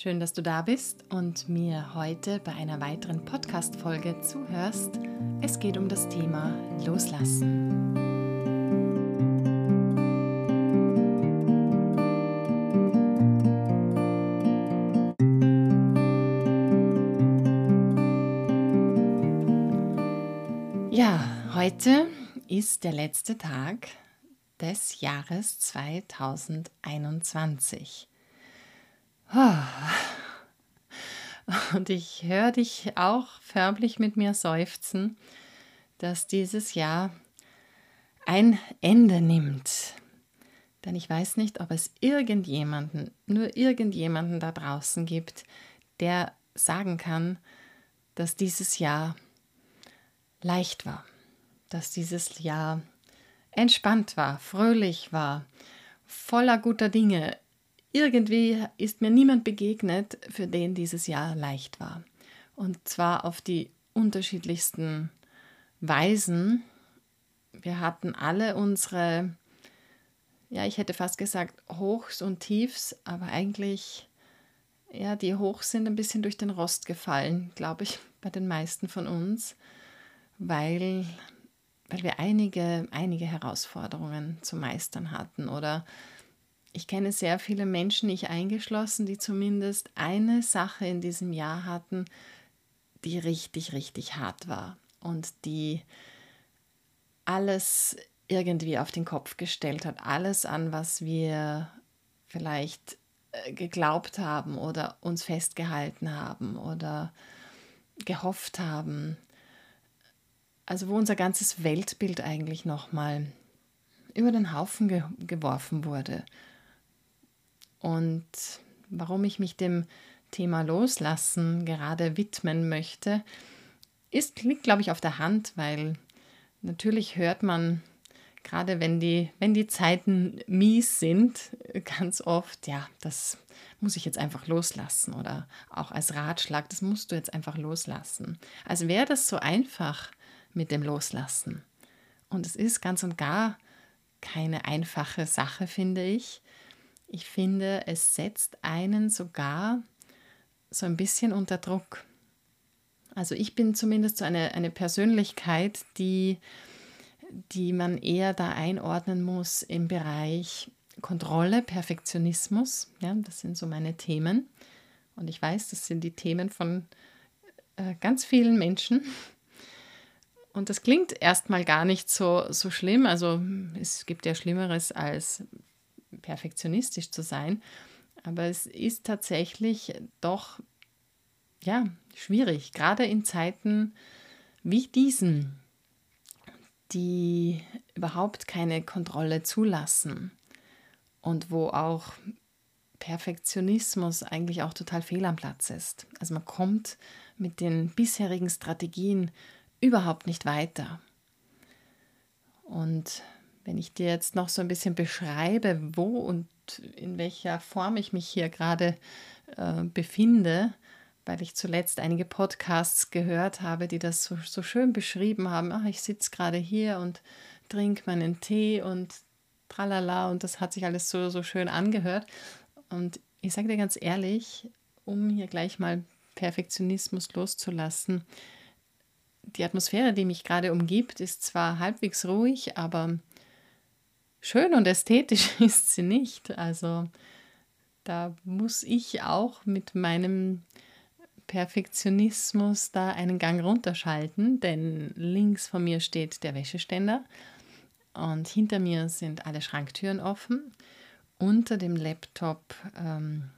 Schön, dass du da bist und mir heute bei einer weiteren Podcast-Folge zuhörst. Es geht um das Thema Loslassen. Ja, heute ist der letzte Tag des Jahres 2021. Und ich höre dich auch förmlich mit mir seufzen, dass dieses Jahr ein Ende nimmt. Denn ich weiß nicht, ob es irgendjemanden, nur irgendjemanden da draußen gibt, der sagen kann, dass dieses Jahr leicht war, dass dieses Jahr entspannt war, fröhlich war, voller guter Dinge, irgendwie ist mir niemand begegnet, für den dieses Jahr leicht war. Und zwar auf die unterschiedlichsten Weisen. Wir hatten alle unsere, ja, ich hätte fast gesagt Hochs und Tiefs, aber eigentlich, ja, die Hochs sind ein bisschen durch den Rost gefallen, glaube ich, bei den meisten von uns, weil, weil wir einige, einige Herausforderungen zu meistern hatten oder ich kenne sehr viele Menschen, ich eingeschlossen, die zumindest eine Sache in diesem Jahr hatten, die richtig, richtig hart war und die alles irgendwie auf den Kopf gestellt hat. Alles an, was wir vielleicht äh, geglaubt haben oder uns festgehalten haben oder gehofft haben. Also wo unser ganzes Weltbild eigentlich nochmal über den Haufen ge geworfen wurde. Und warum ich mich dem Thema Loslassen gerade widmen möchte, ist, liegt, glaube ich, auf der Hand, weil natürlich hört man, gerade wenn die, wenn die Zeiten mies sind, ganz oft, ja, das muss ich jetzt einfach loslassen oder auch als Ratschlag, das musst du jetzt einfach loslassen. Also wäre das so einfach mit dem Loslassen. Und es ist ganz und gar keine einfache Sache, finde ich. Ich finde, es setzt einen sogar so ein bisschen unter Druck. Also ich bin zumindest so eine, eine Persönlichkeit, die, die man eher da einordnen muss im Bereich Kontrolle, Perfektionismus. Ja, das sind so meine Themen. Und ich weiß, das sind die Themen von äh, ganz vielen Menschen. Und das klingt erstmal gar nicht so, so schlimm. Also es gibt ja Schlimmeres als perfektionistisch zu sein. Aber es ist tatsächlich doch ja, schwierig, gerade in Zeiten wie diesen, die überhaupt keine Kontrolle zulassen und wo auch Perfektionismus eigentlich auch total fehl am Platz ist. Also man kommt mit den bisherigen Strategien überhaupt nicht weiter. Und wenn ich dir jetzt noch so ein bisschen beschreibe, wo und in welcher Form ich mich hier gerade äh, befinde, weil ich zuletzt einige Podcasts gehört habe, die das so, so schön beschrieben haben. Ach, ich sitze gerade hier und trinke meinen Tee und tralala und das hat sich alles so, so schön angehört. Und ich sage dir ganz ehrlich, um hier gleich mal Perfektionismus loszulassen, die Atmosphäre, die mich gerade umgibt, ist zwar halbwegs ruhig, aber schön und ästhetisch ist sie nicht. Also da muss ich auch mit meinem Perfektionismus da einen Gang runterschalten, denn links von mir steht der Wäscheständer und hinter mir sind alle Schranktüren offen. Unter dem Laptop ähm,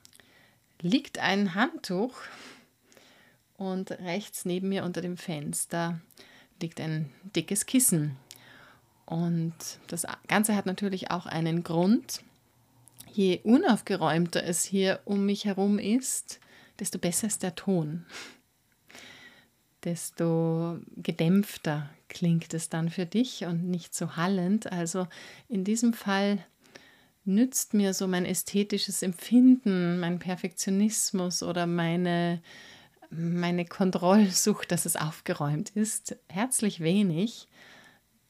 liegt ein Handtuch und rechts neben mir unter dem Fenster liegt ein dickes Kissen. Und das Ganze hat natürlich auch einen Grund. Je unaufgeräumter es hier um mich herum ist, desto besser ist der Ton. Desto gedämpfter klingt es dann für dich und nicht so hallend. Also in diesem Fall nützt mir so mein ästhetisches Empfinden, mein Perfektionismus oder meine, meine Kontrollsucht, dass es aufgeräumt ist, herzlich wenig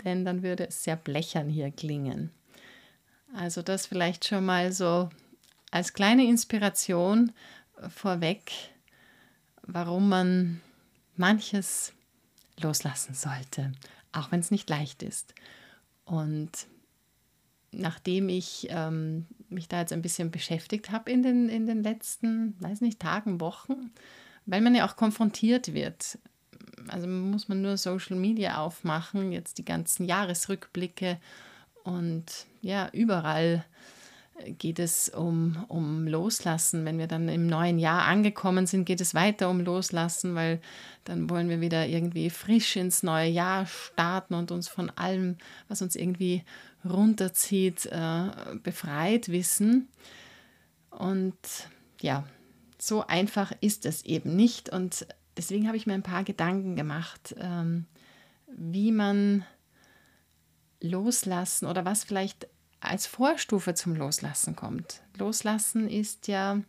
denn dann würde es sehr blechern hier klingen. Also das vielleicht schon mal so als kleine Inspiration, vorweg, warum man manches loslassen sollte, auch wenn es nicht leicht ist. Und nachdem ich ähm, mich da jetzt ein bisschen beschäftigt habe in den, in den letzten, weiß nicht, Tagen, Wochen, weil man ja auch konfrontiert wird. Also muss man nur Social Media aufmachen, jetzt die ganzen Jahresrückblicke und ja, überall geht es um, um Loslassen. Wenn wir dann im neuen Jahr angekommen sind, geht es weiter um Loslassen, weil dann wollen wir wieder irgendwie frisch ins neue Jahr starten und uns von allem, was uns irgendwie runterzieht, äh, befreit wissen. Und ja, so einfach ist es eben nicht. Und deswegen habe ich mir ein paar Gedanken gemacht, ähm, wie man loslassen oder was vielleicht als Vorstufe zum Loslassen kommt. Loslassen ist ja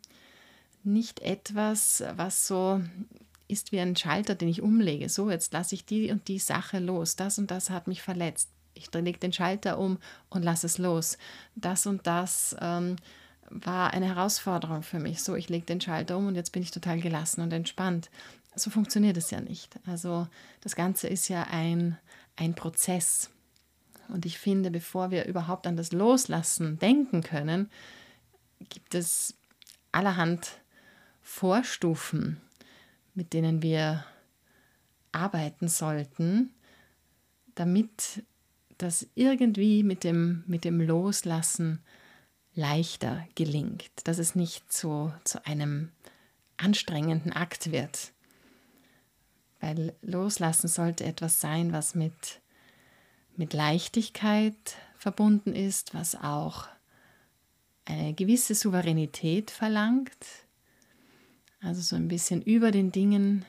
nicht etwas, was so ist wie ein Schalter, den ich umlege. So, jetzt lasse ich die und die Sache los. Das und das hat mich verletzt. Ich lege den Schalter um und lasse es los. Das und das ähm, war eine Herausforderung für mich. So, ich lege den Schalter um und jetzt bin ich total gelassen und entspannt. So funktioniert es ja nicht. Also das Ganze ist ja ein, ein Prozess. Und ich finde, bevor wir überhaupt an das Loslassen denken können, gibt es allerhand Vorstufen, mit denen wir arbeiten sollten, damit das irgendwie mit dem, mit dem Loslassen leichter gelingt, dass es nicht so zu einem anstrengenden Akt wird. Weil Loslassen sollte etwas sein, was mit mit Leichtigkeit verbunden ist, was auch eine gewisse Souveränität verlangt. Also so ein bisschen über den Dingen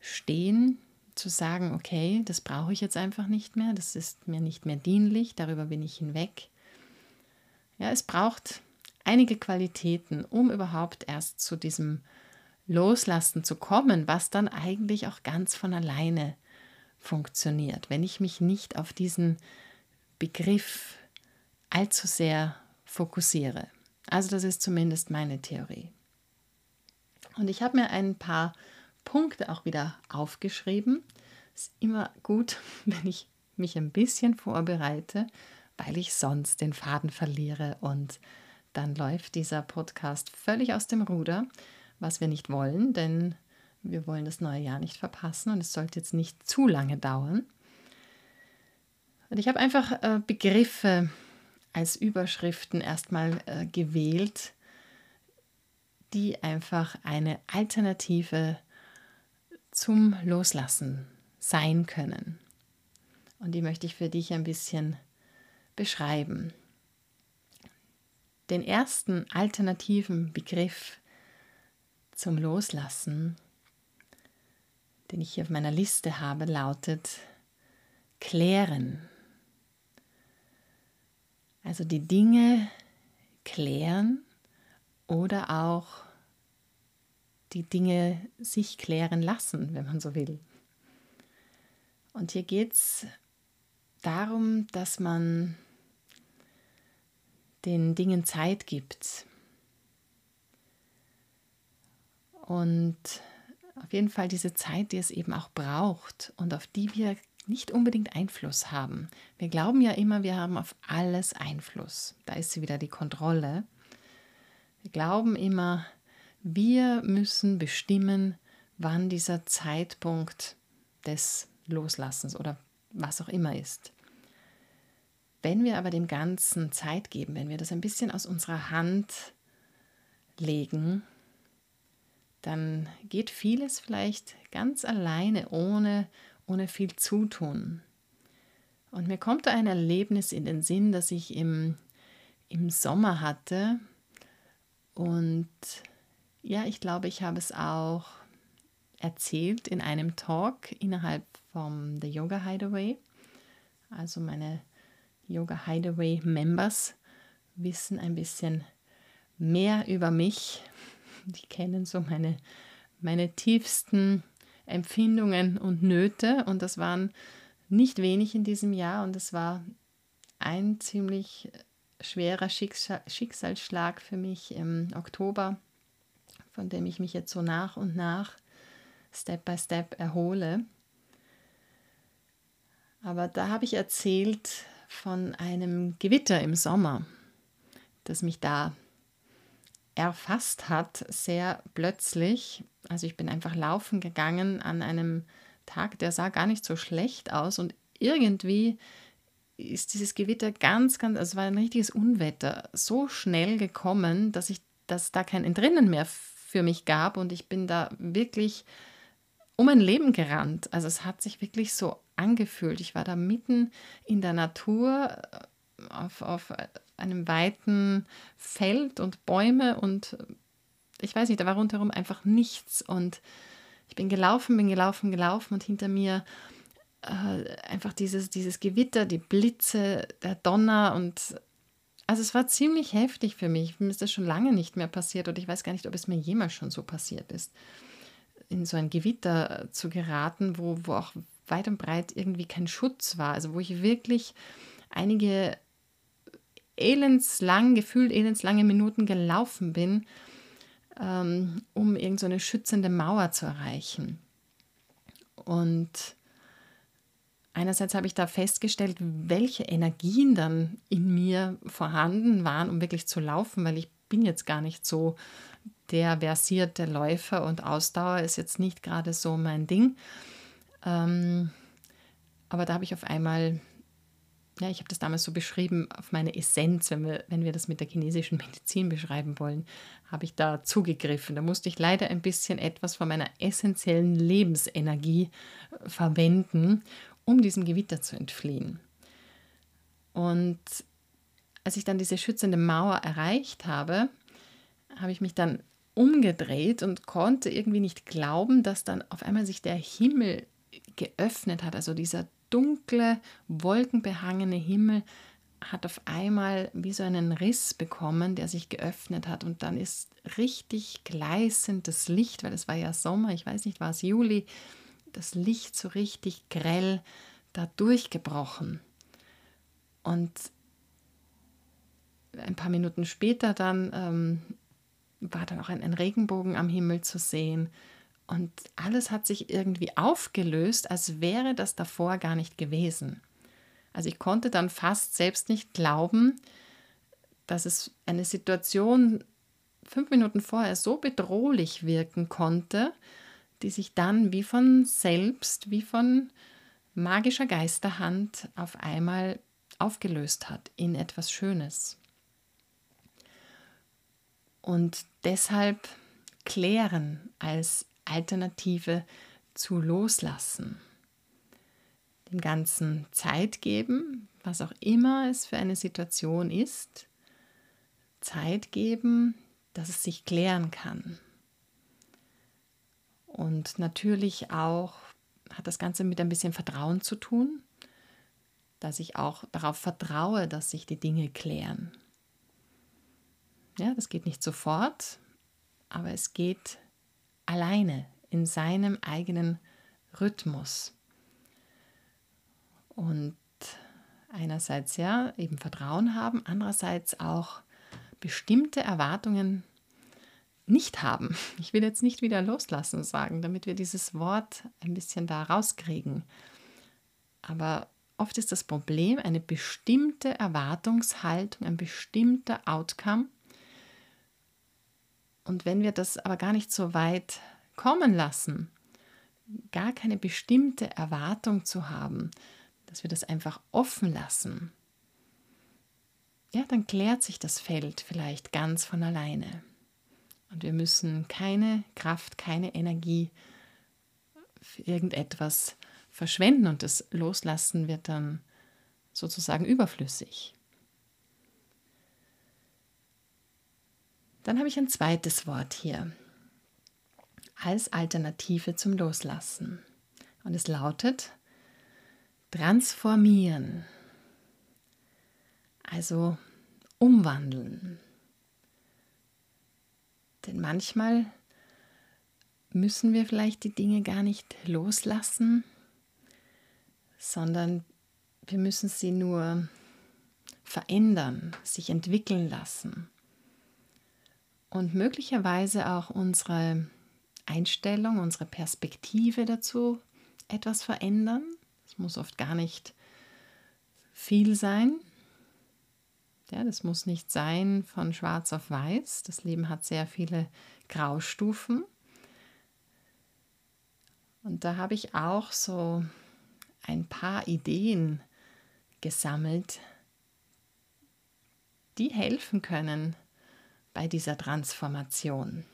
stehen, zu sagen, okay, das brauche ich jetzt einfach nicht mehr, das ist mir nicht mehr dienlich, darüber bin ich hinweg. Ja, es braucht einige Qualitäten, um überhaupt erst zu diesem Loslassen zu kommen, was dann eigentlich auch ganz von alleine funktioniert, wenn ich mich nicht auf diesen Begriff allzu sehr fokussiere. Also das ist zumindest meine Theorie. Und ich habe mir ein paar Punkte auch wieder aufgeschrieben. Ist immer gut, wenn ich mich ein bisschen vorbereite, weil ich sonst den Faden verliere und dann läuft dieser Podcast völlig aus dem Ruder, was wir nicht wollen, denn wir wollen das neue Jahr nicht verpassen und es sollte jetzt nicht zu lange dauern. Und ich habe einfach äh, Begriffe als Überschriften erstmal äh, gewählt, die einfach eine Alternative zum Loslassen sein können. Und die möchte ich für dich ein bisschen beschreiben. Den ersten alternativen Begriff zum Loslassen den ich hier auf meiner Liste habe, lautet klären. Also die Dinge klären oder auch die Dinge sich klären lassen, wenn man so will. Und hier geht es darum, dass man den Dingen Zeit gibt. Und auf jeden Fall diese Zeit, die es eben auch braucht und auf die wir nicht unbedingt Einfluss haben. Wir glauben ja immer, wir haben auf alles Einfluss. Da ist sie wieder die Kontrolle. Wir glauben immer, wir müssen bestimmen, wann dieser Zeitpunkt des Loslassens oder was auch immer ist. Wenn wir aber dem Ganzen Zeit geben, wenn wir das ein bisschen aus unserer Hand legen, dann geht vieles vielleicht ganz alleine, ohne, ohne viel Zutun. Und mir kommt da ein Erlebnis in den Sinn, das ich im, im Sommer hatte. Und ja, ich glaube, ich habe es auch erzählt in einem Talk innerhalb vom The Yoga Hideaway. Also meine Yoga Hideaway Members wissen ein bisschen mehr über mich die kennen so meine, meine tiefsten Empfindungen und Nöte. Und das waren nicht wenig in diesem Jahr. Und es war ein ziemlich schwerer Schicksal Schicksalsschlag für mich im Oktober von dem ich mich jetzt so nach und nach, Step by Step erhole. Aber da habe ich erzählt von einem Gewitter im Sommer, das mich da erfasst hat, sehr plötzlich. Also ich bin einfach laufen gegangen an einem Tag, der sah gar nicht so schlecht aus und irgendwie ist dieses Gewitter ganz, ganz, also es war ein richtiges Unwetter, so schnell gekommen, dass ich, dass da kein Entrinnen mehr für mich gab und ich bin da wirklich um mein Leben gerannt. Also es hat sich wirklich so angefühlt. Ich war da mitten in der Natur auf, auf einem weiten Feld und Bäume und ich weiß nicht, da war rundherum einfach nichts und ich bin gelaufen, bin gelaufen, gelaufen und hinter mir äh, einfach dieses, dieses Gewitter, die Blitze, der Donner und also es war ziemlich heftig für mich. Mir ist das schon lange nicht mehr passiert und ich weiß gar nicht, ob es mir jemals schon so passiert ist, in so ein Gewitter zu geraten, wo, wo auch weit und breit irgendwie kein Schutz war. Also wo ich wirklich einige elendslang, gefühlt elendslange Minuten gelaufen bin, ähm, um irgendeine so schützende Mauer zu erreichen. Und einerseits habe ich da festgestellt, welche Energien dann in mir vorhanden waren, um wirklich zu laufen, weil ich bin jetzt gar nicht so der versierte Läufer und Ausdauer ist jetzt nicht gerade so mein Ding. Ähm, aber da habe ich auf einmal, ja, ich habe das damals so beschrieben, auf meine Essenz, wenn wir, wenn wir das mit der chinesischen Medizin beschreiben wollen, habe ich da zugegriffen. Da musste ich leider ein bisschen etwas von meiner essentiellen Lebensenergie äh, verwenden, um diesem Gewitter zu entfliehen. Und als ich dann diese schützende Mauer erreicht habe, habe ich mich dann umgedreht und konnte irgendwie nicht glauben, dass dann auf einmal sich der Himmel geöffnet hat. Also dieser dunkle, wolkenbehangene Himmel hat auf einmal wie so einen Riss bekommen, der sich geöffnet hat. Und dann ist richtig gleißendes Licht, weil es war ja Sommer, ich weiß nicht, war es Juli, das Licht so richtig grell da durchgebrochen. Und ein paar Minuten später dann ähm, war dann auch ein, ein Regenbogen am Himmel zu sehen. Und alles hat sich irgendwie aufgelöst, als wäre das davor gar nicht gewesen. Also ich konnte dann fast selbst nicht glauben, dass es eine Situation fünf Minuten vorher so bedrohlich wirken konnte, die sich dann wie von selbst, wie von magischer Geisterhand auf einmal aufgelöst hat in etwas Schönes. Und deshalb klären als Alternative zu loslassen. Dem Ganzen Zeit geben, was auch immer es für eine Situation ist. Zeit geben, dass es sich klären kann. Und natürlich auch hat das Ganze mit ein bisschen Vertrauen zu tun, dass ich auch darauf vertraue, dass sich die Dinge klären. Ja, das geht nicht sofort, aber es geht alleine in seinem eigenen Rhythmus. Und einerseits ja, eben Vertrauen haben, andererseits auch bestimmte Erwartungen nicht haben. Ich will jetzt nicht wieder loslassen sagen, damit wir dieses Wort ein bisschen da rauskriegen. Aber oft ist das Problem eine bestimmte Erwartungshaltung, ein bestimmter Outcome. Und wenn wir das aber gar nicht so weit kommen lassen, gar keine bestimmte Erwartung zu haben, dass wir das einfach offen lassen, ja, dann klärt sich das Feld vielleicht ganz von alleine. Und wir müssen keine Kraft, keine Energie für irgendetwas verschwenden und das Loslassen wird dann sozusagen überflüssig. Dann habe ich ein zweites Wort hier als Alternative zum Loslassen. Und es lautet transformieren, also umwandeln. Denn manchmal müssen wir vielleicht die Dinge gar nicht loslassen, sondern wir müssen sie nur verändern, sich entwickeln lassen. Und möglicherweise auch unsere Einstellung, unsere Perspektive dazu etwas verändern. Es muss oft gar nicht viel sein. Ja, das muss nicht sein von schwarz auf weiß. Das Leben hat sehr viele Graustufen. Und da habe ich auch so ein paar Ideen gesammelt, die helfen können bei dieser Transformation.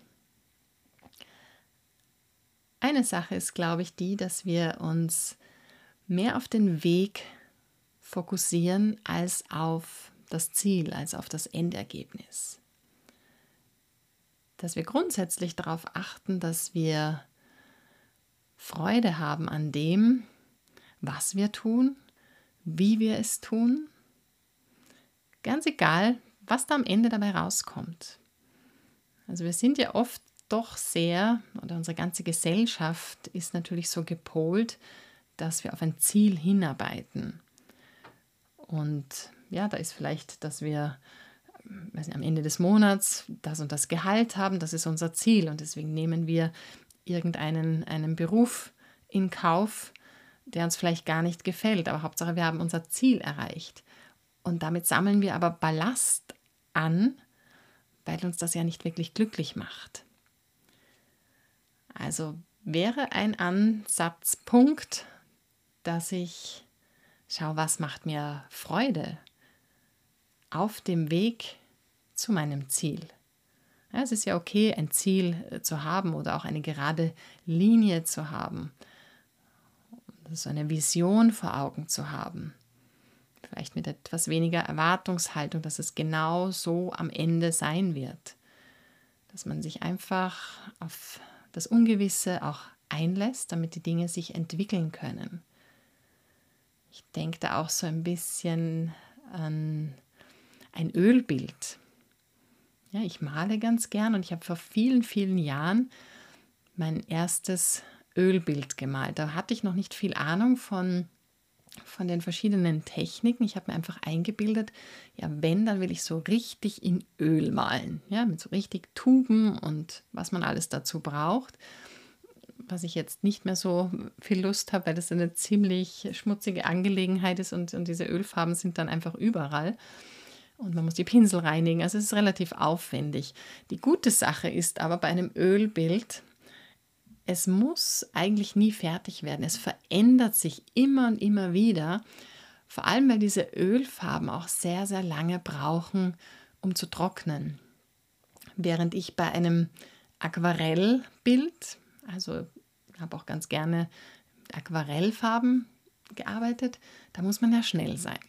Eine Sache ist, glaube ich, die, dass wir uns mehr auf den Weg fokussieren als auf das Ziel, als auf das Endergebnis. Dass wir grundsätzlich darauf achten, dass wir Freude haben an dem, was wir tun, wie wir es tun. Ganz egal, was da am Ende dabei rauskommt. Also wir sind ja oft doch sehr, oder unsere ganze Gesellschaft ist natürlich so gepolt, dass wir auf ein Ziel hinarbeiten. Und ja, da ist vielleicht, dass wir nicht, am Ende des Monats das und das Gehalt haben, das ist unser Ziel. Und deswegen nehmen wir irgendeinen einen Beruf in Kauf, der uns vielleicht gar nicht gefällt, aber Hauptsache wir haben unser Ziel erreicht. Und damit sammeln wir aber Ballast an, weil uns das ja nicht wirklich glücklich macht. Also wäre ein Ansatzpunkt, dass ich schaue, was macht mir Freude auf dem Weg zu meinem Ziel. Ja, es ist ja okay, ein Ziel äh, zu haben oder auch eine gerade Linie zu haben. So eine Vision vor Augen zu haben. Vielleicht mit etwas weniger Erwartungshaltung, dass es genau so am Ende sein wird. Dass man sich einfach auf das Ungewisse auch einlässt, damit die Dinge sich entwickeln können. Ich denke da auch so ein bisschen an ein Ölbild. Ja, ich male ganz gern und ich habe vor vielen, vielen Jahren mein erstes Ölbild gemalt. Da hatte ich noch nicht viel Ahnung von, von den verschiedenen Techniken. Ich habe mir einfach eingebildet, ja, wenn, dann will ich so richtig in Öl malen. Ja, mit so richtig Tuben und was man alles dazu braucht. Was ich jetzt nicht mehr so viel Lust habe, weil das eine ziemlich schmutzige Angelegenheit ist und, und diese Ölfarben sind dann einfach überall und man muss die Pinsel reinigen. Also es ist relativ aufwendig. Die gute Sache ist aber bei einem Ölbild, es muss eigentlich nie fertig werden. Es verändert sich immer und immer wieder. Vor allem, weil diese Ölfarben auch sehr, sehr lange brauchen, um zu trocknen. Während ich bei einem Aquarellbild, also habe auch ganz gerne Aquarellfarben gearbeitet, da muss man ja schnell sein.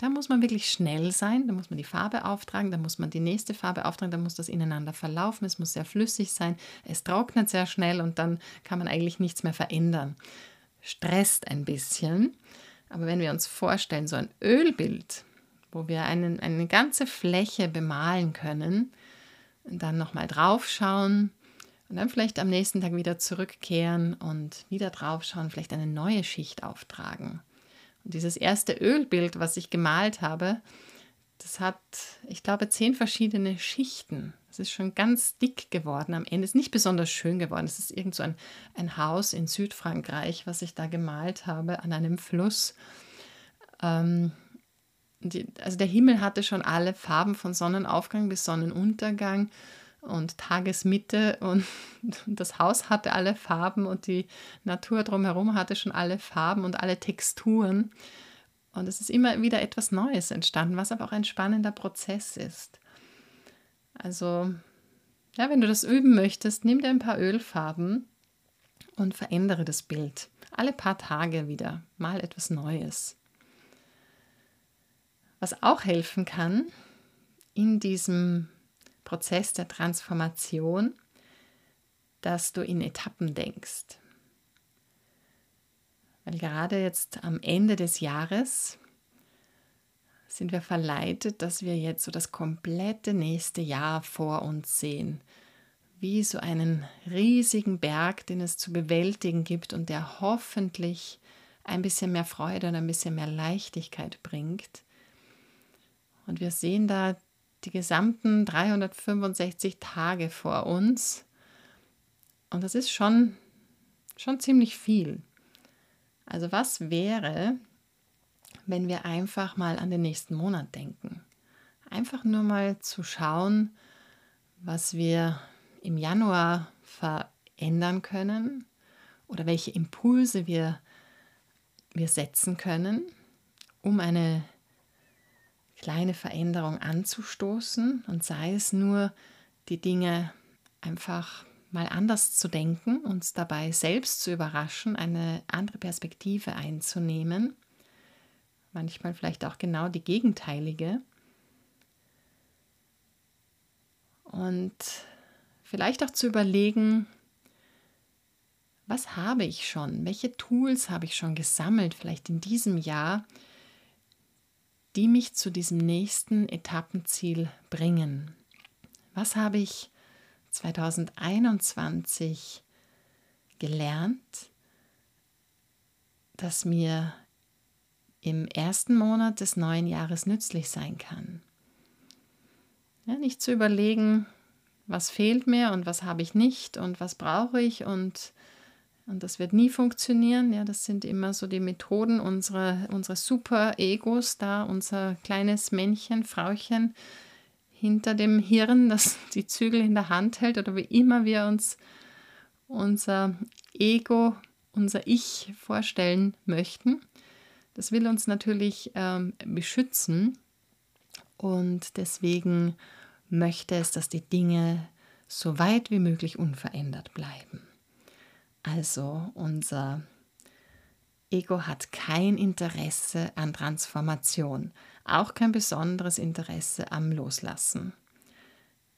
Da muss man wirklich schnell sein, da muss man die Farbe auftragen, da muss man die nächste Farbe auftragen, da muss das ineinander verlaufen, es muss sehr flüssig sein, es trocknet sehr schnell und dann kann man eigentlich nichts mehr verändern. Stresst ein bisschen, aber wenn wir uns vorstellen, so ein Ölbild, wo wir einen, eine ganze Fläche bemalen können, dann nochmal draufschauen und dann vielleicht am nächsten Tag wieder zurückkehren und wieder draufschauen, vielleicht eine neue Schicht auftragen und dieses erste Ölbild, was ich gemalt habe, das hat, ich glaube, zehn verschiedene Schichten. Es ist schon ganz dick geworden am Ende. Es ist nicht besonders schön geworden. Es ist irgend so ein, ein Haus in Südfrankreich, was ich da gemalt habe, an einem Fluss. Ähm, die, also der Himmel hatte schon alle Farben von Sonnenaufgang bis Sonnenuntergang und Tagesmitte und, das Haus hatte alle Farben und die Natur drumherum hatte schon alle Farben und alle Texturen. Und es ist immer wieder etwas Neues entstanden, was aber auch ein spannender Prozess ist. Also, ja, wenn du das üben möchtest, nimm dir ein paar Ölfarben und verändere das Bild. Alle paar Tage wieder, mal etwas Neues. Was auch helfen kann in diesem Prozess der Transformation, dass du in Etappen denkst. Weil gerade jetzt am Ende des Jahres sind wir verleitet, dass wir jetzt so das komplette nächste Jahr vor uns sehen. Wie so einen riesigen Berg, den es zu bewältigen gibt und der hoffentlich ein bisschen mehr Freude und ein bisschen mehr Leichtigkeit bringt. Und wir sehen da die gesamten 365 Tage vor uns. Und das ist schon, schon ziemlich viel. Also was wäre, wenn wir einfach mal an den nächsten Monat denken? Einfach nur mal zu schauen, was wir im Januar verändern können oder welche Impulse wir, wir setzen können, um eine kleine Veränderung anzustoßen und sei es nur, die Dinge einfach mal anders zu denken, uns dabei selbst zu überraschen, eine andere Perspektive einzunehmen, manchmal vielleicht auch genau die gegenteilige. Und vielleicht auch zu überlegen, was habe ich schon, welche Tools habe ich schon gesammelt, vielleicht in diesem Jahr, die mich zu diesem nächsten Etappenziel bringen. Was habe ich 2021 gelernt, das mir im ersten Monat des neuen Jahres nützlich sein kann? Ja, nicht zu überlegen, was fehlt mir und was habe ich nicht und was brauche ich und und das wird nie funktionieren. Ja, das sind immer so die Methoden unserer, unserer Super-Egos, da unser kleines Männchen, Frauchen hinter dem Hirn, das die Zügel in der Hand hält oder wie immer wir uns unser Ego, unser Ich vorstellen möchten. Das will uns natürlich ähm, beschützen und deswegen möchte es, dass die Dinge so weit wie möglich unverändert bleiben. Also unser Ego hat kein Interesse an Transformation, auch kein besonderes Interesse am Loslassen.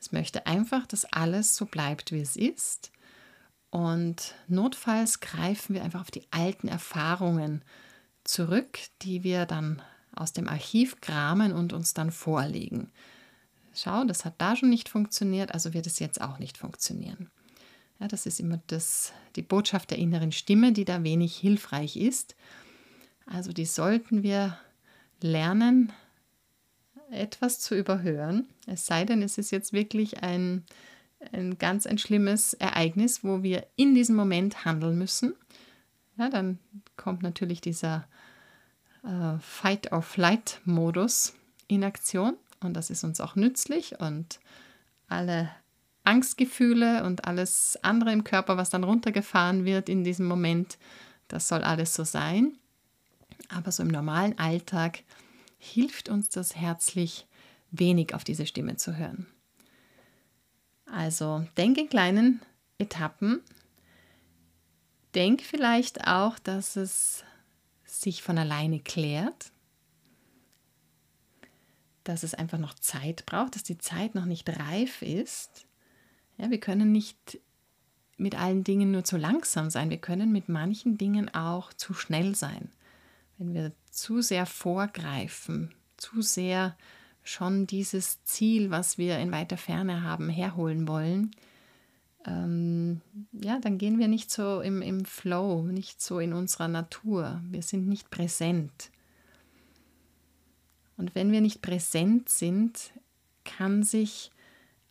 Es möchte einfach, dass alles so bleibt, wie es ist. Und notfalls greifen wir einfach auf die alten Erfahrungen zurück, die wir dann aus dem Archiv kramen und uns dann vorlegen. Schau, das hat da schon nicht funktioniert, also wird es jetzt auch nicht funktionieren. Ja, das ist immer das, die Botschaft der inneren Stimme, die da wenig hilfreich ist. Also die sollten wir lernen, etwas zu überhören. Es sei denn, es ist jetzt wirklich ein, ein ganz ein schlimmes Ereignis, wo wir in diesem Moment handeln müssen. Ja, dann kommt natürlich dieser äh, Fight-or-Flight-Modus in Aktion und das ist uns auch nützlich und alle Angstgefühle und alles andere im Körper, was dann runtergefahren wird in diesem Moment, das soll alles so sein. Aber so im normalen Alltag hilft uns das herzlich wenig auf diese Stimme zu hören. Also denk in kleinen Etappen. Denk vielleicht auch, dass es sich von alleine klärt, dass es einfach noch Zeit braucht, dass die Zeit noch nicht reif ist ja, wir können nicht mit allen Dingen nur zu langsam sein. Wir können mit manchen Dingen auch zu schnell sein. Wenn wir zu sehr vorgreifen, zu sehr schon dieses Ziel, was wir in weiter Ferne haben, herholen wollen, ähm, ja, dann gehen wir nicht so im, im Flow, nicht so in unserer Natur. Wir sind nicht präsent. Und wenn wir nicht präsent sind, kann sich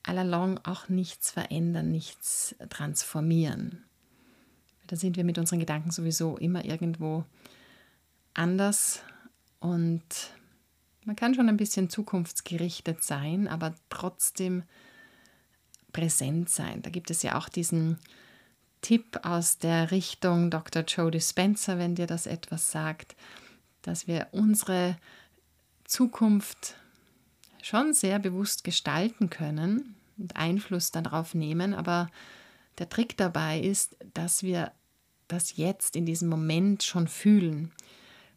allalong auch nichts verändern, nichts transformieren. Da sind wir mit unseren Gedanken sowieso immer irgendwo anders und man kann schon ein bisschen zukunftsgerichtet sein, aber trotzdem präsent sein. Da gibt es ja auch diesen Tipp aus der Richtung Dr. Joe Dispenza, wenn dir das etwas sagt, dass wir unsere Zukunft schon sehr bewusst gestalten können und Einfluss darauf nehmen. Aber der Trick dabei ist, dass wir das jetzt in diesem Moment schon fühlen.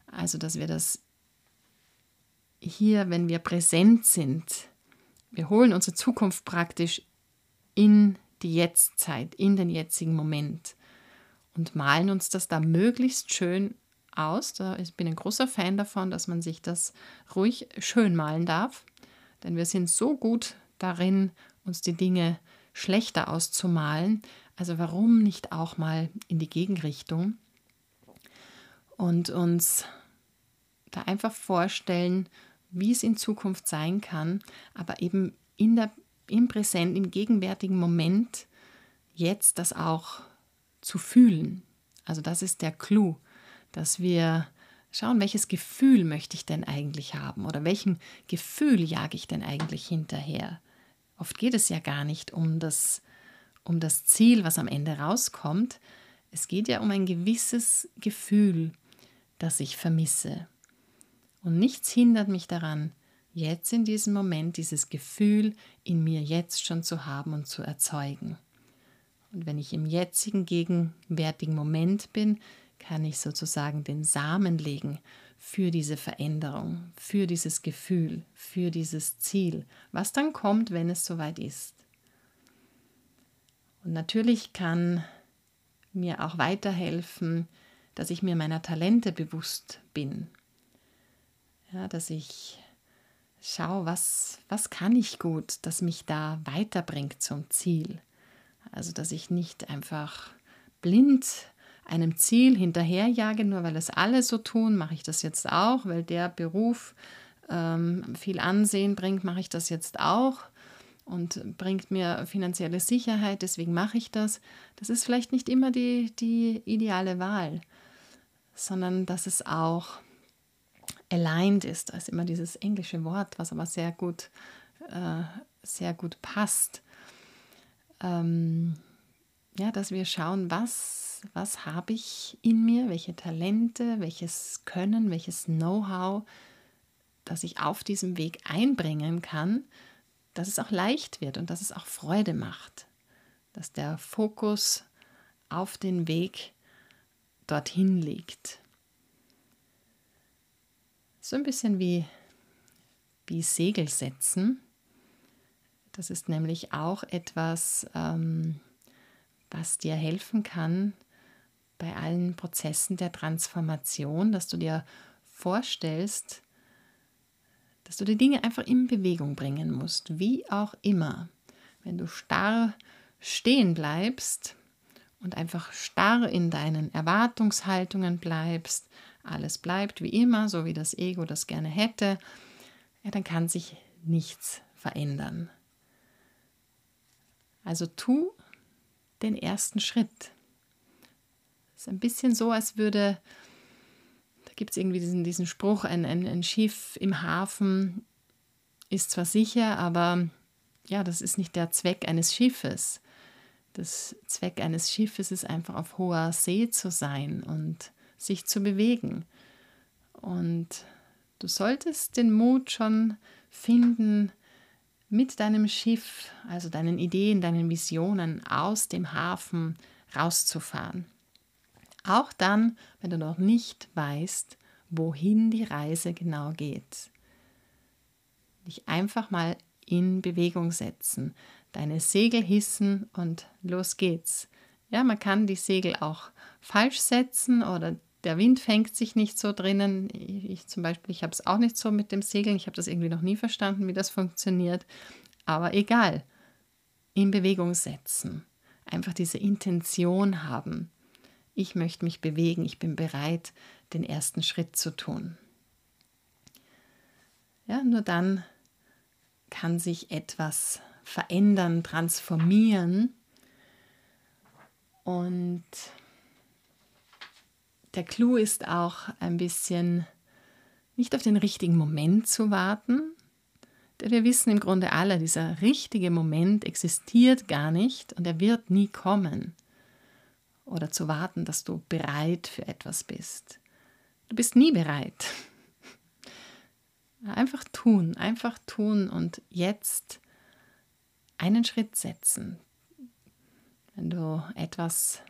Also, dass wir das hier, wenn wir präsent sind, wir holen unsere Zukunft praktisch in die Jetztzeit, in den jetzigen Moment und malen uns das da möglichst schön aus. Ich bin ein großer Fan davon, dass man sich das ruhig schön malen darf. Denn wir sind so gut darin, uns die Dinge schlechter auszumalen. Also warum nicht auch mal in die Gegenrichtung und uns da einfach vorstellen, wie es in Zukunft sein kann, aber eben in der, im Präsent, im gegenwärtigen Moment jetzt das auch zu fühlen. Also das ist der Clou, dass wir schauen, welches Gefühl möchte ich denn eigentlich haben oder welchem Gefühl jage ich denn eigentlich hinterher. Oft geht es ja gar nicht um das, um das Ziel, was am Ende rauskommt. Es geht ja um ein gewisses Gefühl, das ich vermisse. Und nichts hindert mich daran, jetzt in diesem Moment dieses Gefühl in mir jetzt schon zu haben und zu erzeugen. Und wenn ich im jetzigen gegenwärtigen Moment bin, kann ich sozusagen den Samen legen für diese Veränderung, für dieses Gefühl, für dieses Ziel, was dann kommt, wenn es soweit ist. Und natürlich kann mir auch weiterhelfen, dass ich mir meiner Talente bewusst bin. Ja, dass ich schaue, was, was kann ich gut, das mich da weiterbringt zum Ziel. Also dass ich nicht einfach blind einem Ziel hinterherjage, nur weil es alle so tun, mache ich das jetzt auch, weil der Beruf ähm, viel Ansehen bringt, mache ich das jetzt auch und bringt mir finanzielle Sicherheit, deswegen mache ich das. Das ist vielleicht nicht immer die, die ideale Wahl, sondern dass es auch aligned ist. Ist immer dieses englische Wort, was aber sehr gut, äh, sehr gut passt. Ähm, ja, dass wir schauen, was, was habe ich in mir, welche Talente, welches Können, welches Know-how, das ich auf diesem Weg einbringen kann, dass es auch leicht wird und dass es auch Freude macht, dass der Fokus auf den Weg dorthin liegt. So ein bisschen wie, wie Segel setzen. Das ist nämlich auch etwas, ähm, was dir helfen kann bei allen Prozessen der Transformation, dass du dir vorstellst, dass du die Dinge einfach in Bewegung bringen musst, wie auch immer. Wenn du starr stehen bleibst und einfach starr in deinen Erwartungshaltungen bleibst, alles bleibt wie immer, so wie das Ego das gerne hätte, ja, dann kann sich nichts verändern. Also tu den ersten Schritt. Es ist ein bisschen so, als würde gibt es irgendwie diesen, diesen Spruch, ein, ein, ein Schiff im Hafen ist zwar sicher, aber ja, das ist nicht der Zweck eines Schiffes. Das Zweck eines Schiffes ist einfach auf hoher See zu sein und sich zu bewegen. Und du solltest den Mut schon finden, mit deinem Schiff, also deinen Ideen, deinen Visionen aus dem Hafen rauszufahren. Auch dann, wenn du noch nicht weißt, wohin die Reise genau geht. Dich einfach mal in Bewegung setzen, deine Segel hissen und los geht's. Ja, man kann die Segel auch falsch setzen oder der Wind fängt sich nicht so drinnen. Ich zum Beispiel, ich habe es auch nicht so mit dem Segeln. Ich habe das irgendwie noch nie verstanden, wie das funktioniert. Aber egal. In Bewegung setzen. Einfach diese Intention haben ich möchte mich bewegen, ich bin bereit, den ersten Schritt zu tun. Ja, nur dann kann sich etwas verändern, transformieren. Und der Clou ist auch ein bisschen nicht auf den richtigen Moment zu warten, denn wir wissen im Grunde alle, dieser richtige Moment existiert gar nicht und er wird nie kommen oder zu warten, dass du bereit für etwas bist. Du bist nie bereit. Einfach tun, einfach tun und jetzt einen Schritt setzen. Wenn du etwas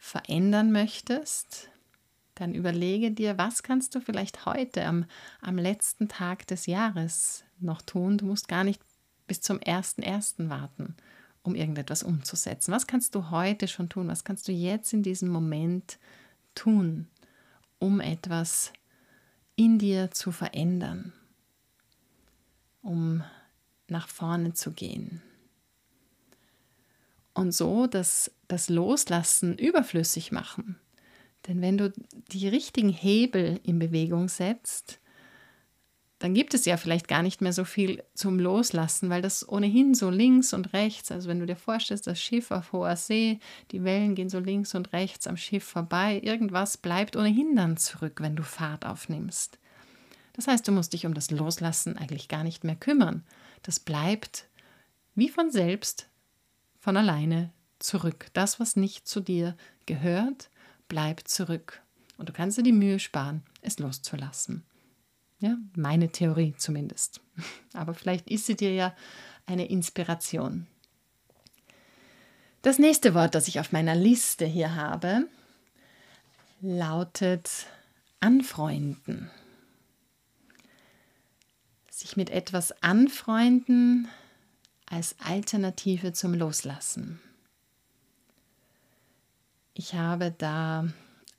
verändern möchtest, dann überlege dir, was kannst du vielleicht heute am, am letzten Tag des Jahres noch tun. Du musst gar nicht bis zum 1.1. warten um irgendetwas umzusetzen? Was kannst du heute schon tun? Was kannst du jetzt in diesem Moment tun, um etwas in dir zu verändern, um nach vorne zu gehen? Und so das, das Loslassen überflüssig machen. Denn wenn du die richtigen Hebel in Bewegung setzt, dann gibt es ja vielleicht gar nicht mehr so viel zum Loslassen, weil das ohnehin so links und rechts, also wenn du dir vorstellst, das Schiff auf hoher See, die Wellen gehen so links und rechts am Schiff vorbei, irgendwas bleibt ohnehin dann zurück, wenn du Fahrt aufnimmst. Das heißt, du musst dich um das Loslassen eigentlich gar nicht mehr kümmern. Das bleibt wie von selbst, von alleine zurück. Das, was nicht zu dir gehört, bleibt zurück. Und du kannst dir die Mühe sparen, es loszulassen. Ja, meine Theorie zumindest. Aber vielleicht ist sie dir ja eine Inspiration. Das nächste Wort, das ich auf meiner Liste hier habe, lautet anfreunden. Sich mit etwas anfreunden als Alternative zum Loslassen. Ich habe da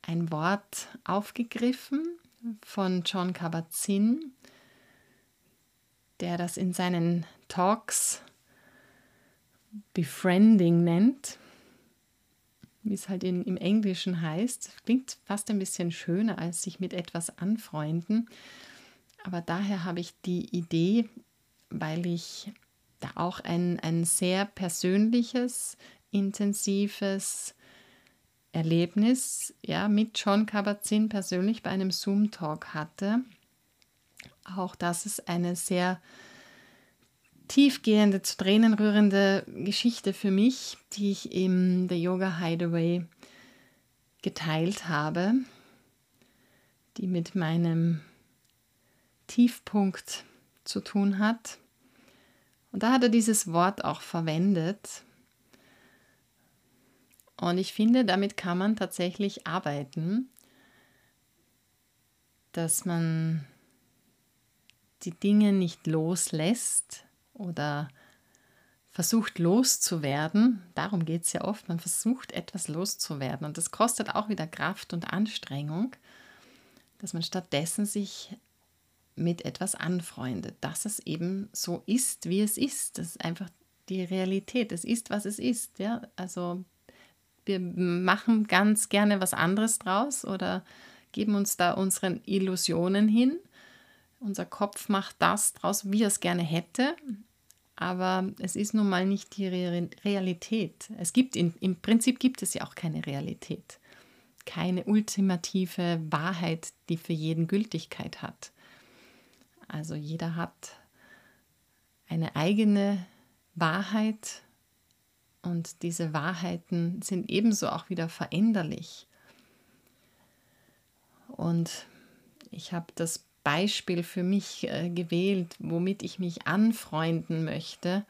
ein Wort aufgegriffen, von John Kabat-Zinn, der das in seinen Talks Befriending nennt, wie es halt in, im Englischen heißt. Klingt fast ein bisschen schöner als sich mit etwas anfreunden. Aber daher habe ich die Idee, weil ich da auch ein, ein sehr persönliches, intensives Erlebnis ja, mit John Kabat-Zinn persönlich bei einem Zoom-Talk hatte. Auch das ist eine sehr tiefgehende, zu Tränen rührende Geschichte für mich, die ich im The Yoga Hideaway geteilt habe, die mit meinem Tiefpunkt zu tun hat. Und da hat er dieses Wort auch verwendet, und ich finde, damit kann man tatsächlich arbeiten, dass man die Dinge nicht loslässt oder versucht loszuwerden. Darum geht es ja oft. Man versucht etwas loszuwerden. Und das kostet auch wieder Kraft und Anstrengung, dass man stattdessen sich mit etwas anfreundet, dass es eben so ist, wie es ist. Das ist einfach die Realität. Es ist, was es ist. Ja? Also wir machen ganz gerne was anderes draus oder geben uns da unseren Illusionen hin. Unser Kopf macht das draus, wie er es gerne hätte, aber es ist nun mal nicht die Realität. Es gibt in, im Prinzip gibt es ja auch keine Realität, keine ultimative Wahrheit, die für jeden Gültigkeit hat. Also jeder hat eine eigene Wahrheit und diese Wahrheiten sind ebenso auch wieder veränderlich. Und ich habe das Beispiel für mich äh, gewählt, womit ich mich anfreunden möchte.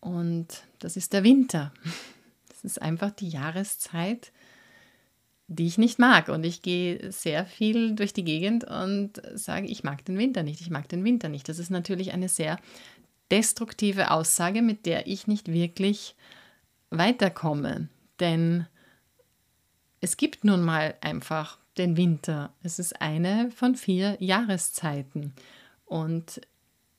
Und das ist der Winter. Das ist einfach die Jahreszeit, die ich nicht mag. Und ich gehe sehr viel durch die Gegend und sage, ich mag den Winter nicht, ich mag den Winter nicht. Das ist natürlich eine sehr destruktive Aussage, mit der ich nicht wirklich weiterkomme. Denn es gibt nun mal einfach den Winter. Es ist eine von vier Jahreszeiten. Und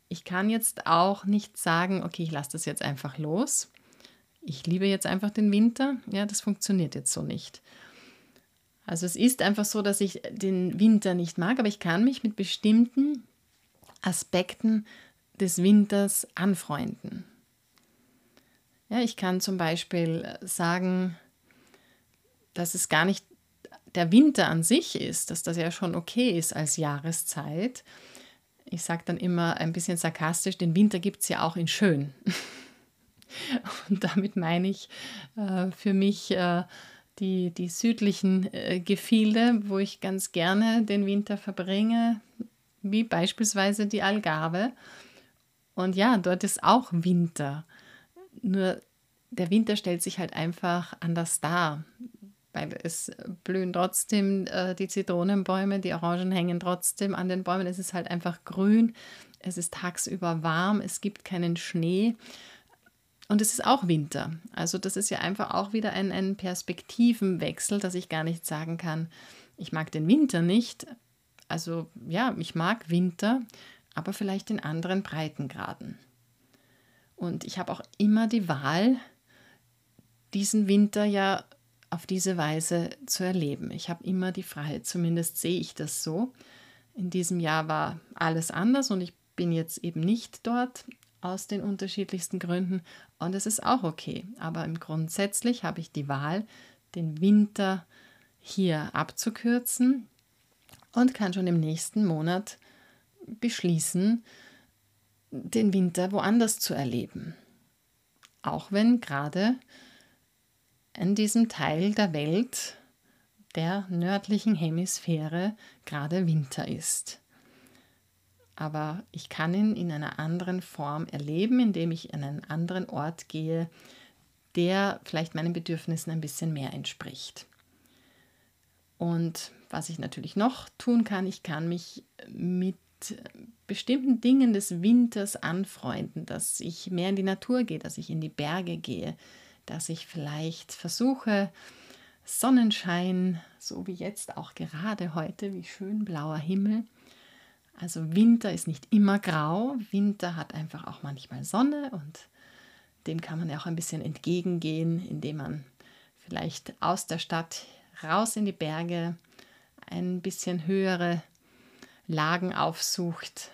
ich kann jetzt auch nicht sagen, okay, ich lasse das jetzt einfach los. Ich liebe jetzt einfach den Winter. Ja, das funktioniert jetzt so nicht. Also es ist einfach so, dass ich den Winter nicht mag, aber ich kann mich mit bestimmten Aspekten des Winters anfreunden. Ja, ich kann zum Beispiel sagen, dass es gar nicht der Winter an sich ist, dass das ja schon okay ist als Jahreszeit. Ich sage dann immer ein bisschen sarkastisch, den Winter gibt es ja auch in schön. Und damit meine ich äh, für mich äh, die, die südlichen äh, Gefilde, wo ich ganz gerne den Winter verbringe, wie beispielsweise die Algarve. Und ja, dort ist auch Winter. Nur der Winter stellt sich halt einfach anders dar. Weil es blühen trotzdem äh, die Zitronenbäume, die Orangen hängen trotzdem an den Bäumen. Es ist halt einfach grün. Es ist tagsüber warm. Es gibt keinen Schnee. Und es ist auch Winter. Also das ist ja einfach auch wieder ein, ein Perspektivenwechsel, dass ich gar nicht sagen kann, ich mag den Winter nicht. Also ja, ich mag Winter, aber vielleicht in anderen Breitengraden. Und ich habe auch immer die Wahl, diesen Winter ja auf diese Weise zu erleben. Ich habe immer die Freiheit, zumindest sehe ich das so. In diesem Jahr war alles anders und ich bin jetzt eben nicht dort aus den unterschiedlichsten Gründen und es ist auch okay. Aber grundsätzlich habe ich die Wahl, den Winter hier abzukürzen und kann schon im nächsten Monat beschließen, den Winter woanders zu erleben. Auch wenn gerade in diesem Teil der Welt der nördlichen Hemisphäre gerade Winter ist. Aber ich kann ihn in einer anderen Form erleben, indem ich an einen anderen Ort gehe, der vielleicht meinen Bedürfnissen ein bisschen mehr entspricht. Und was ich natürlich noch tun kann, ich kann mich mit bestimmten Dingen des Winters anfreunden, dass ich mehr in die Natur gehe, dass ich in die Berge gehe, dass ich vielleicht versuche, Sonnenschein, so wie jetzt auch gerade heute, wie schön blauer Himmel. Also Winter ist nicht immer grau, Winter hat einfach auch manchmal Sonne und dem kann man ja auch ein bisschen entgegengehen, indem man vielleicht aus der Stadt raus in die Berge ein bisschen höhere Lagen aufsucht.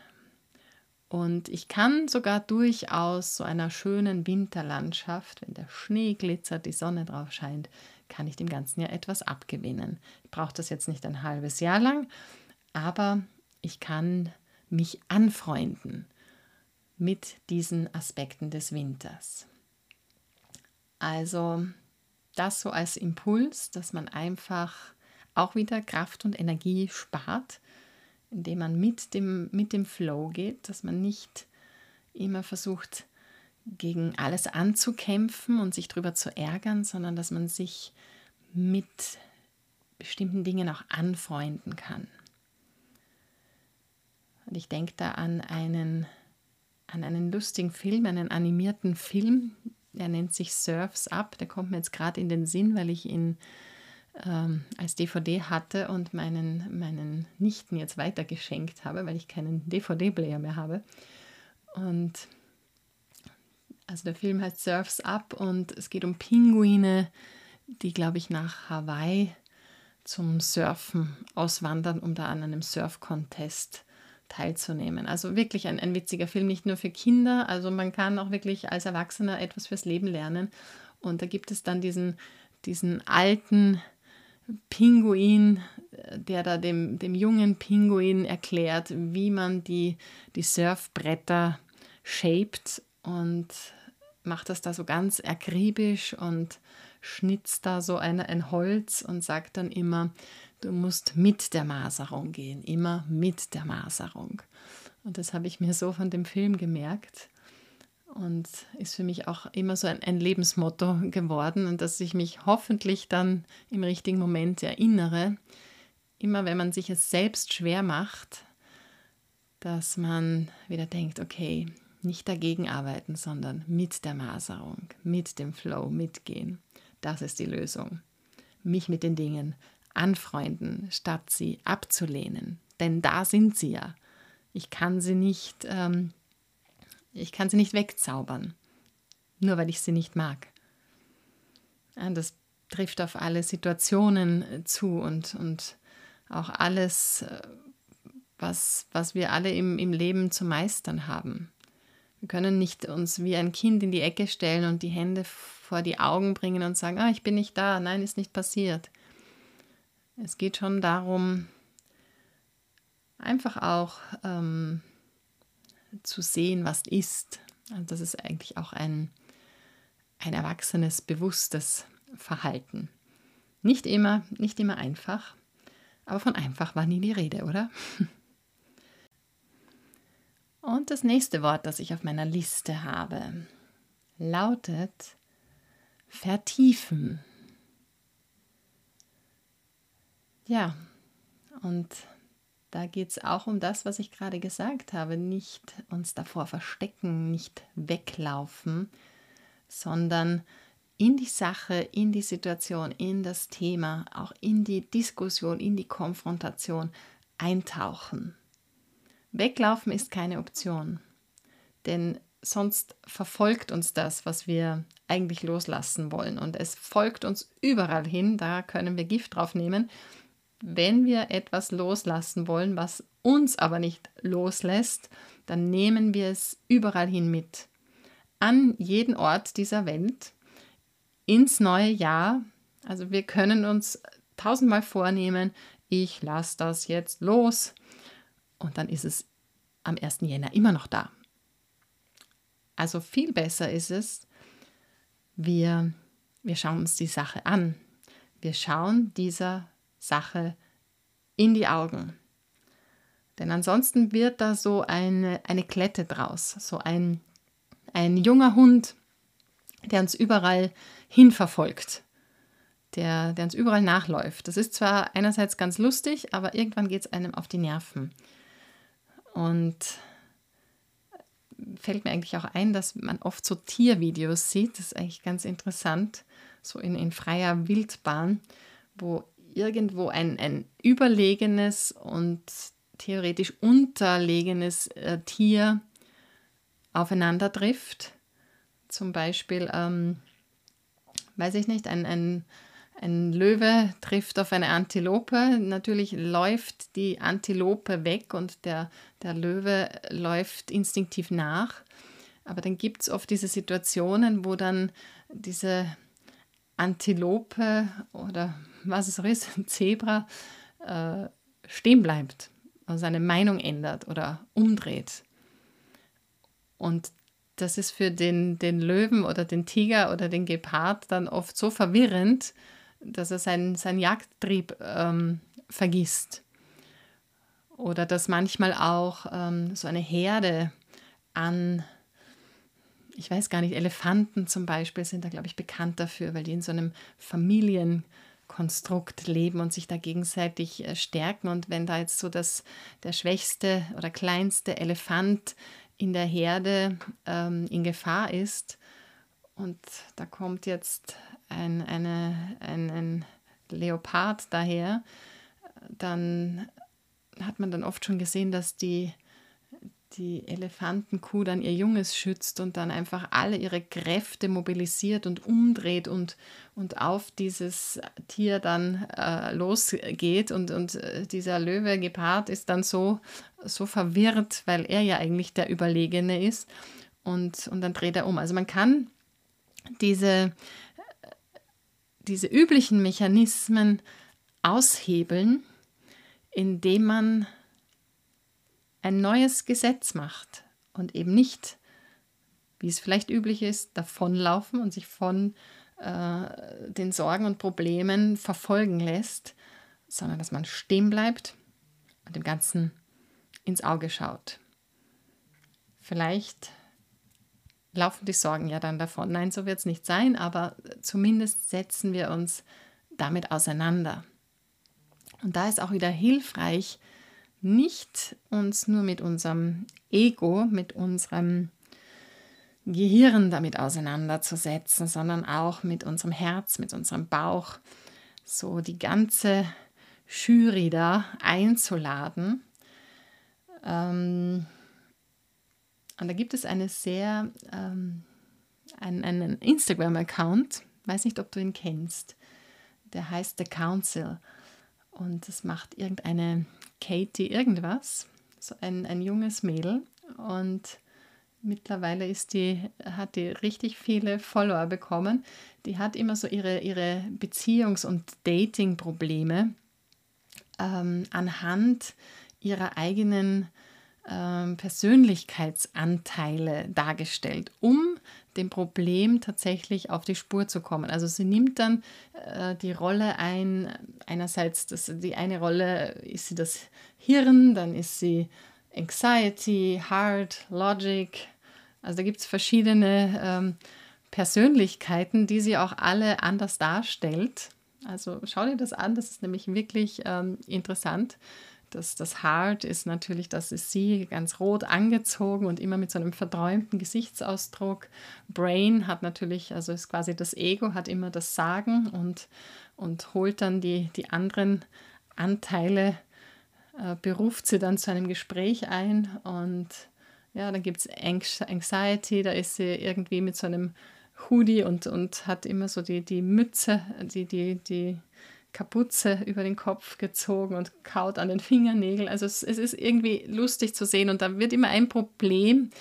Und ich kann sogar durchaus so einer schönen Winterlandschaft, wenn der Schnee glitzert, die Sonne drauf scheint, kann ich dem Ganzen ja etwas abgewinnen. Ich brauche das jetzt nicht ein halbes Jahr lang, aber ich kann mich anfreunden mit diesen Aspekten des Winters. Also das so als Impuls, dass man einfach auch wieder Kraft und Energie spart, indem man mit dem, mit dem Flow geht, dass man nicht immer versucht, gegen alles anzukämpfen und sich darüber zu ärgern, sondern dass man sich mit bestimmten Dingen auch anfreunden kann. Und ich denke da an einen, an einen lustigen Film, einen animierten Film, der nennt sich Surfs Up. Der kommt mir jetzt gerade in den Sinn, weil ich ihn ähm, als DVD hatte und meinen, meinen Nichten jetzt weitergeschenkt habe, weil ich keinen DVD-Player mehr habe. Und also der Film heißt Surfs Up und es geht um Pinguine, die, glaube ich, nach Hawaii zum Surfen auswandern, um da an einem Surf-Contest teilzunehmen. Also wirklich ein, ein witziger Film, nicht nur für Kinder, also man kann auch wirklich als Erwachsener etwas fürs Leben lernen. Und da gibt es dann diesen, diesen alten Pinguin, der da dem, dem jungen Pinguin erklärt, wie man die, die Surfbretter shaped und macht das da so ganz akribisch und schnitzt da so eine, ein Holz und sagt dann immer, du musst mit der Maserung gehen, immer mit der Maserung. Und das habe ich mir so von dem Film gemerkt und ist für mich auch immer so ein, ein Lebensmotto geworden und dass ich mich hoffentlich dann im richtigen Moment erinnere, immer wenn man sich es selbst schwer macht, dass man wieder denkt, okay, nicht dagegen arbeiten, sondern mit der Maserung, mit dem Flow mitgehen. Das ist die Lösung. Mich mit den Dingen anfreunden, statt sie abzulehnen. Denn da sind sie ja. Ich kann sie nicht, ähm, ich kann sie nicht wegzaubern, nur weil ich sie nicht mag. Ja, das trifft auf alle Situationen äh, zu und, und auch alles, äh, was, was wir alle im, im Leben zu meistern haben. Wir können nicht uns wie ein Kind in die Ecke stellen und die Hände vor die Augen bringen und sagen, ah, ich bin nicht da, nein, ist nicht passiert. Es geht schon darum, einfach auch ähm, zu sehen, was ist. Also das ist eigentlich auch ein, ein erwachsenes, bewusstes Verhalten. Nicht immer, nicht immer einfach, aber von einfach war nie die Rede, oder? Und das nächste Wort, das ich auf meiner Liste habe, lautet vertiefen. Ja, und da geht es auch um das, was ich gerade gesagt habe, nicht uns davor verstecken, nicht weglaufen, sondern in die Sache, in die Situation, in das Thema, auch in die Diskussion, in die Konfrontation eintauchen. Weglaufen ist keine Option, denn sonst verfolgt uns das, was wir eigentlich loslassen wollen. Und es folgt uns überall hin, da können wir Gift drauf nehmen wenn wir etwas loslassen wollen, was uns aber nicht loslässt, dann nehmen wir es überall hin mit. An jeden Ort dieser Welt, ins neue Jahr. Also wir können uns tausendmal vornehmen, ich lasse das jetzt los. Und dann ist es am 1. Jänner immer noch da. Also viel besser ist es, wir, wir schauen uns die Sache an. Wir schauen dieser Sache in die Augen. Denn ansonsten wird da so eine, eine Klette draus, so ein, ein junger Hund, der uns überall hinverfolgt, der, der uns überall nachläuft. Das ist zwar einerseits ganz lustig, aber irgendwann geht es einem auf die Nerven. Und fällt mir eigentlich auch ein, dass man oft so Tiervideos sieht. Das ist eigentlich ganz interessant, so in, in freier Wildbahn, wo irgendwo ein, ein überlegenes und theoretisch unterlegenes äh, Tier aufeinander trifft. Zum Beispiel, ähm, weiß ich nicht, ein, ein, ein Löwe trifft auf eine Antilope. Natürlich läuft die Antilope weg und der, der Löwe läuft instinktiv nach. Aber dann gibt es oft diese Situationen, wo dann diese Antilope oder was es auch ist, ein Zebra, äh, stehen bleibt und seine Meinung ändert oder umdreht. Und das ist für den, den Löwen oder den Tiger oder den Gepard dann oft so verwirrend, dass er seinen, seinen Jagdtrieb ähm, vergisst. Oder dass manchmal auch ähm, so eine Herde an, ich weiß gar nicht, Elefanten zum Beispiel sind da, glaube ich, bekannt dafür, weil die in so einem Familienkonstrukt leben und sich da gegenseitig äh, stärken. Und wenn da jetzt so das, der schwächste oder kleinste Elefant in der Herde ähm, in Gefahr ist und da kommt jetzt ein, eine, ein, ein Leopard daher, dann hat man dann oft schon gesehen, dass die, die Elefantenkuh dann ihr Junges schützt und dann einfach alle ihre Kräfte mobilisiert und umdreht und, und auf dieses Tier dann äh, losgeht. Und, und äh, dieser Löwe, Gepard, ist dann so, so verwirrt, weil er ja eigentlich der Überlegene ist. Und, und dann dreht er um. Also man kann diese, diese üblichen Mechanismen aushebeln, indem man ein neues Gesetz macht und eben nicht, wie es vielleicht üblich ist, davonlaufen und sich von äh, den Sorgen und Problemen verfolgen lässt, sondern dass man stehen bleibt und dem Ganzen ins Auge schaut. Vielleicht laufen die Sorgen ja dann davon. Nein, so wird es nicht sein, aber zumindest setzen wir uns damit auseinander. Und da ist auch wieder hilfreich, nicht uns nur mit unserem Ego, mit unserem Gehirn damit auseinanderzusetzen, sondern auch mit unserem Herz, mit unserem Bauch, so die ganze Jury da einzuladen. Ähm, und da gibt es eine sehr, ähm, einen, einen Instagram-Account, weiß nicht, ob du ihn kennst, der heißt The Council. Und das macht irgendeine Katie irgendwas, so ein, ein junges Mädel. Und mittlerweile ist die, hat die richtig viele Follower bekommen. Die hat immer so ihre, ihre Beziehungs- und Dating-Probleme ähm, anhand ihrer eigenen ähm, Persönlichkeitsanteile dargestellt, um dem Problem tatsächlich auf die Spur zu kommen. Also sie nimmt dann äh, die Rolle ein, einerseits das, die eine Rolle ist sie das Hirn, dann ist sie Anxiety, Heart, Logic. Also da gibt es verschiedene ähm, Persönlichkeiten, die sie auch alle anders darstellt. Also schau dir das an, das ist nämlich wirklich ähm, interessant. Das, das Heart ist natürlich, das ist sie ganz rot angezogen und immer mit so einem verträumten Gesichtsausdruck. Brain hat natürlich, also ist quasi das Ego, hat immer das Sagen und, und holt dann die, die anderen Anteile, äh, beruft sie dann zu einem Gespräch ein und ja, dann gibt es Anxiety, da ist sie irgendwie mit so einem Hoodie und, und hat immer so die, die Mütze, die, die, die Kapuze über den Kopf gezogen und kaut an den Fingernägeln. Also es, es ist irgendwie lustig zu sehen und da wird immer ein Problem.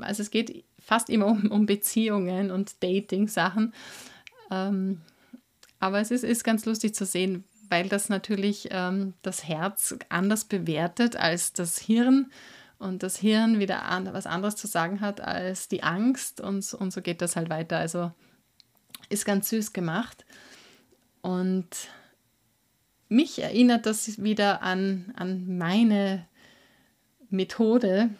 Also es geht fast immer um, um Beziehungen und Dating-Sachen. Ähm, aber es ist, ist ganz lustig zu sehen, weil das natürlich ähm, das Herz anders bewertet als das Hirn und das Hirn wieder an, was anderes zu sagen hat als die Angst und, und so geht das halt weiter. Also ist ganz süß gemacht und mich erinnert das wieder an, an meine Methode,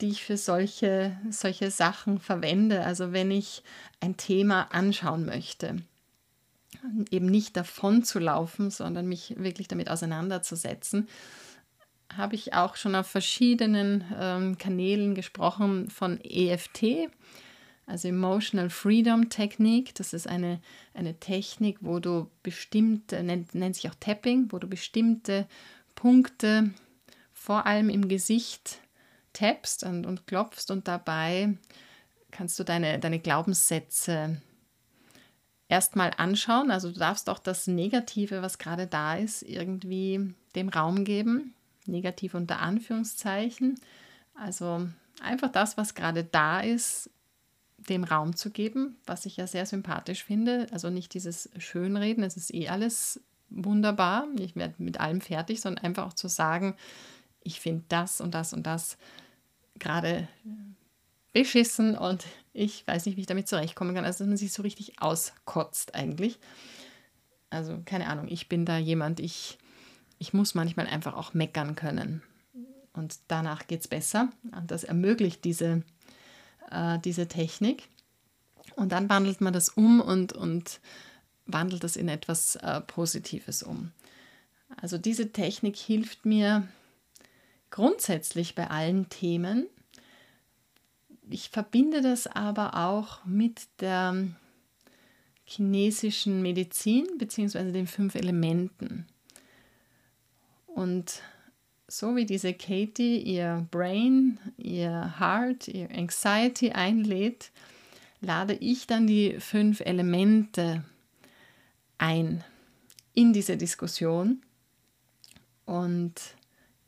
die ich für solche, solche Sachen verwende. Also wenn ich ein Thema anschauen möchte eben nicht davon zu laufen, sondern mich wirklich damit auseinanderzusetzen, habe ich auch schon auf verschiedenen ähm, Kanälen gesprochen von EFT, also Emotional Freedom Technik. Das ist eine, eine Technik, wo du bestimmte, nennt, nennt sich auch Tapping, wo du bestimmte Punkte vor allem im Gesicht tappst und, und klopfst und dabei kannst du deine, deine Glaubenssätze erstmal anschauen. Also du darfst auch das Negative, was gerade da ist, irgendwie dem Raum geben. Negativ unter Anführungszeichen. Also einfach das, was gerade da ist, dem Raum zu geben, was ich ja sehr sympathisch finde. Also nicht dieses Schönreden, es ist eh alles wunderbar, ich werde mit allem fertig, sondern einfach auch zu sagen, ich finde das und das und das gerade beschissen und ich weiß nicht, wie ich damit zurechtkommen kann. Also, dass man sich so richtig auskotzt eigentlich. Also, keine Ahnung, ich bin da jemand, ich, ich muss manchmal einfach auch meckern können. Und danach geht es besser. Und das ermöglicht diese, äh, diese Technik. Und dann wandelt man das um und, und wandelt das in etwas äh, Positives um. Also diese Technik hilft mir grundsätzlich bei allen Themen, ich verbinde das aber auch mit der chinesischen Medizin bzw. den fünf Elementen. Und so wie diese Katie ihr Brain, ihr Heart, ihr Anxiety einlädt, lade ich dann die fünf Elemente ein in diese Diskussion und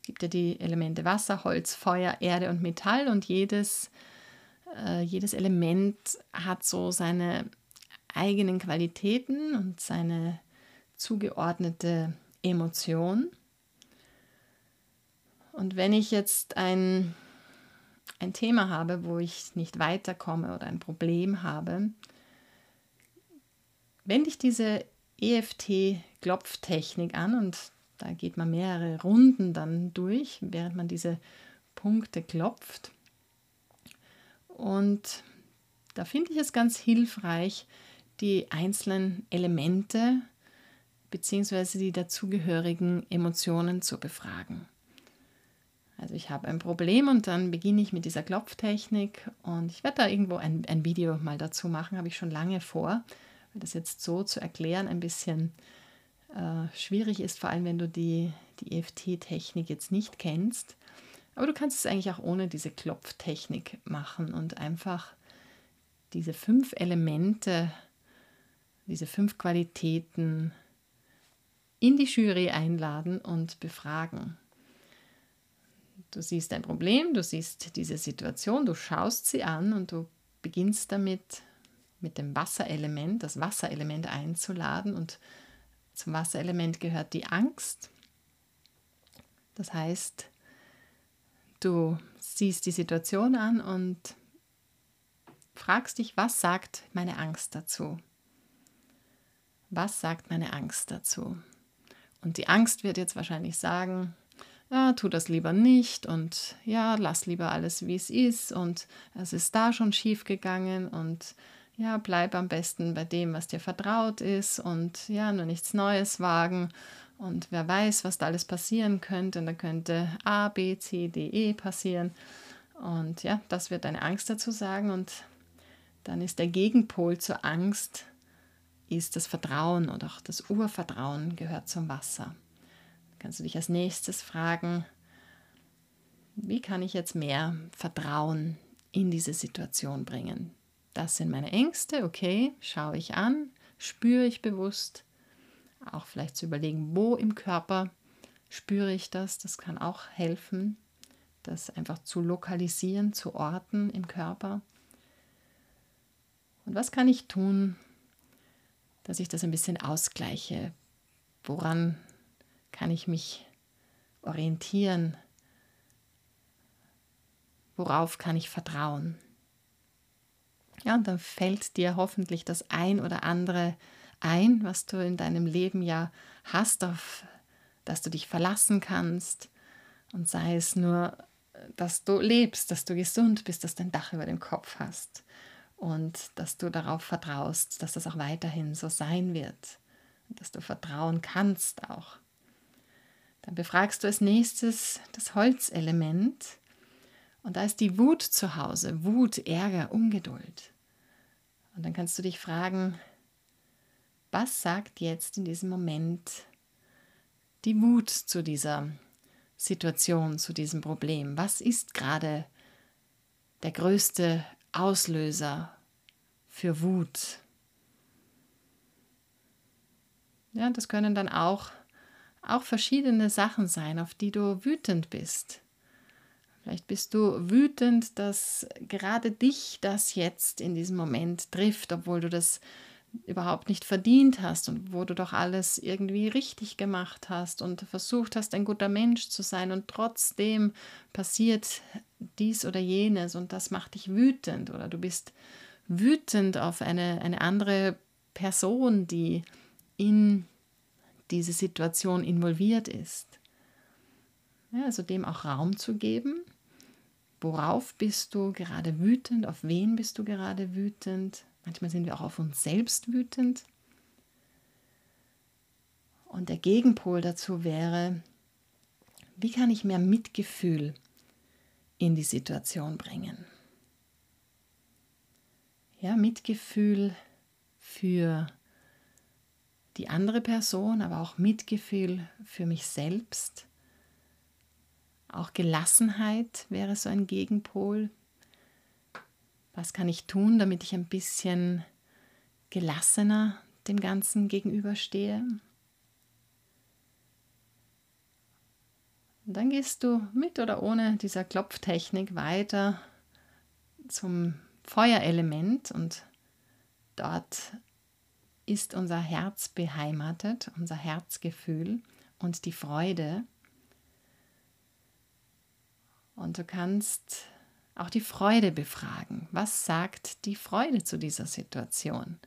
gibt ja die Elemente Wasser, Holz, Feuer, Erde und Metall und jedes äh, jedes Element hat so seine eigenen Qualitäten und seine zugeordnete Emotion. Und wenn ich jetzt ein, ein Thema habe, wo ich nicht weiterkomme oder ein Problem habe, wende ich diese EFT-Klopftechnik an und da geht man mehrere Runden dann durch, während man diese Punkte klopft. Und da finde ich es ganz hilfreich, die einzelnen Elemente bzw. die dazugehörigen Emotionen zu befragen. Also ich habe ein Problem und dann beginne ich mit dieser Klopftechnik und ich werde da irgendwo ein, ein Video mal dazu machen, habe ich schon lange vor, weil das jetzt so zu erklären ein bisschen äh, schwierig ist, vor allem wenn du die, die EFT-Technik jetzt nicht kennst. Aber du kannst es eigentlich auch ohne diese Klopftechnik machen und einfach diese fünf Elemente, diese fünf Qualitäten in die Jury einladen und befragen. Du siehst ein Problem, du siehst diese Situation, du schaust sie an und du beginnst damit, mit dem Wasserelement, das Wasserelement einzuladen. Und zum Wasserelement gehört die Angst. Das heißt, Du siehst die Situation an und fragst dich, was sagt meine Angst dazu? Was sagt meine Angst dazu? Und die Angst wird jetzt wahrscheinlich sagen, ja, tu das lieber nicht und ja, lass lieber alles, wie es ist und es ist da schon schief gegangen und ja, bleib am besten bei dem, was dir vertraut ist und ja, nur nichts Neues wagen und wer weiß, was da alles passieren könnte. Und da könnte A, B, C, D, E passieren. Und ja, das wird deine Angst dazu sagen. Und dann ist der Gegenpol zur Angst, ist das Vertrauen oder auch das Urvertrauen gehört zum Wasser. Kannst du dich als nächstes fragen, wie kann ich jetzt mehr Vertrauen in diese Situation bringen? Das sind meine Ängste, okay, schaue ich an, spüre ich bewusst, Auch vielleicht zu überlegen, wo im Körper spüre ich das. Das kann auch helfen, das einfach zu lokalisieren, zu orten im Körper. Und was kann ich tun, dass ich das ein bisschen ausgleiche? Woran kann ich mich orientieren? Worauf kann ich vertrauen? Ja, und dann fällt dir hoffentlich das ein oder andere ein, was du in deinem Leben ja hast, auf das du dich verlassen kannst. Und sei es nur, dass du lebst, dass du gesund bist, dass du ein Dach über dem Kopf hast und dass du darauf vertraust, dass das auch weiterhin so sein wird dass du vertrauen kannst auch. Dann befragst du als nächstes das Holzelement und da ist die Wut zu Hause, Wut, Ärger, Ungeduld. Und dann kannst du dich fragen, was sagt jetzt in diesem Moment die Wut zu dieser Situation, zu diesem Problem? Was ist gerade der größte Auslöser für Wut? Ja, das können dann auch, auch verschiedene Sachen sein, auf die du wütend bist. Vielleicht bist du wütend, dass gerade dich das jetzt in diesem Moment trifft, obwohl du das überhaupt nicht verdient hast und wo du doch alles irgendwie richtig gemacht hast und versucht hast, ein guter Mensch zu sein und trotzdem passiert dies oder jenes und das macht dich wütend oder du bist wütend auf eine, eine andere Person, die in diese Situation involviert ist. Ja, also dem auch Raum zu geben. Worauf bist du gerade wütend? Auf wen bist du gerade wütend? Manchmal sind wir auch auf uns selbst wütend. Und der Gegenpol dazu wäre, wie kann ich mehr Mitgefühl in die Situation bringen? Ja, Mitgefühl für die andere Person, aber auch Mitgefühl für mich selbst. Auch Gelassenheit wäre so ein Gegenpol. Was kann ich tun, damit ich ein bisschen gelassener dem Ganzen gegenüberstehe? Und dann gehst du mit oder ohne dieser Klopftechnik weiter zum Feuerelement und dort ist unser Herz beheimatet, unser Herzgefühl und die Freude. Und du kannst auch die Freude befragen. Was sagt die Freude zu dieser Situation?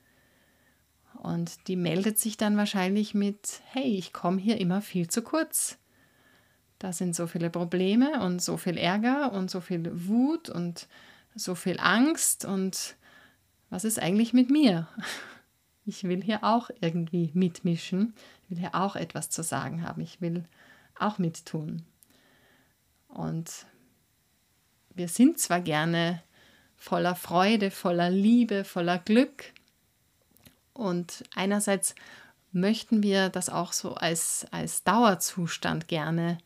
Und die meldet sich dann wahrscheinlich mit, hey, ich komme hier immer viel zu kurz. Da sind so viele Probleme und so viel Ärger und so viel Wut und so viel Angst und was ist eigentlich mit mir? Ich will hier auch irgendwie mitmischen, ich will hier auch etwas zu sagen haben, ich will auch mittun. Und wir sind zwar gerne voller Freude, voller Liebe, voller Glück. Und einerseits möchten wir das auch so als, als Dauerzustand gerne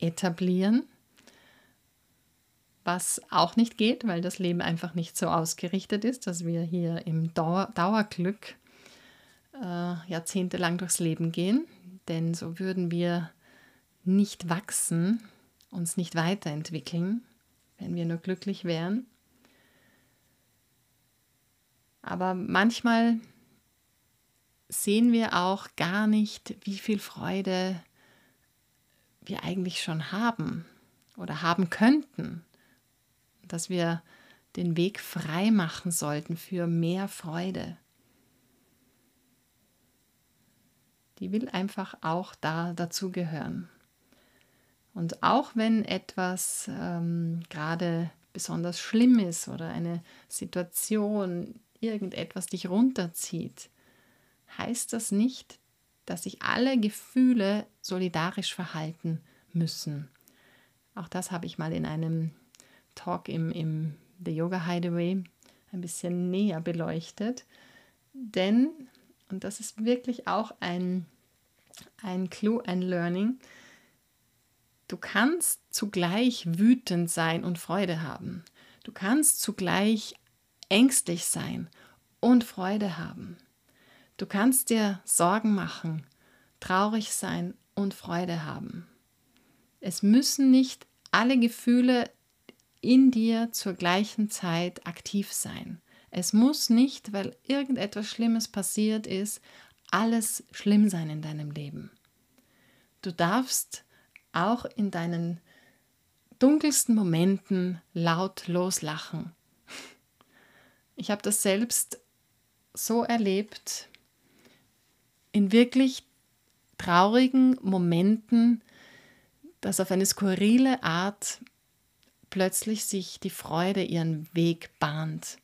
etablieren, was auch nicht geht, weil das Leben einfach nicht so ausgerichtet ist, dass wir hier im Dauer, Dauerglück äh, jahrzehntelang durchs Leben gehen, denn so würden wir nicht wachsen, uns nicht weiterentwickeln wenn wir nur glücklich wären. Aber manchmal sehen wir auch gar nicht, wie viel Freude wir eigentlich schon haben oder haben könnten, dass wir den Weg frei machen sollten für mehr Freude. Die will einfach auch da dazugehören. Und auch wenn etwas ähm, gerade besonders schlimm ist oder eine Situation, irgendetwas dich runterzieht, heißt das nicht, dass sich alle Gefühle solidarisch verhalten müssen. Auch das habe ich mal in einem Talk im, im The Yoga Hideaway ein bisschen näher beleuchtet. Denn, und das ist wirklich auch ein, ein Clue, ein Learning, Du kannst zugleich wütend sein und Freude haben. Du kannst zugleich ängstlich sein und Freude haben. Du kannst dir Sorgen machen traurig sein und Freude haben. Es müssen nicht alle Gefühle in dir zur gleichen Zeit aktiv sein. Es muss nicht, weil irgendetwas Schlimmes passiert ist, alles schlimm sein in deinem Leben. Du darfst auch in deinen dunkelsten Momenten laut loslachen. Ich habe das selbst so erlebt, in wirklich traurigen Momenten, dass auf eine skurrile Art plötzlich sich die Freude ihren Weg bahnt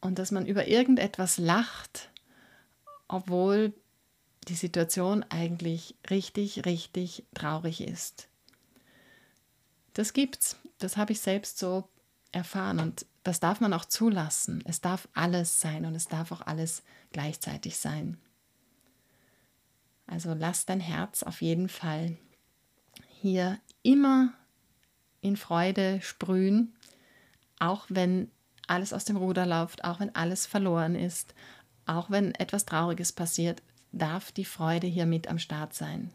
und dass man über irgendetwas lacht, obwohl die Situation eigentlich richtig, richtig traurig ist. Das gibt's. Das habe ich selbst so erfahren und das darf man auch zulassen. Es darf alles sein und es darf auch alles gleichzeitig sein. Also lass dein Herz auf jeden Fall hier immer in Freude sprühen, auch wenn alles aus dem Ruder läuft, auch wenn alles verloren ist, auch wenn etwas Trauriges passiert, darf die Freude hier mit am Start sein.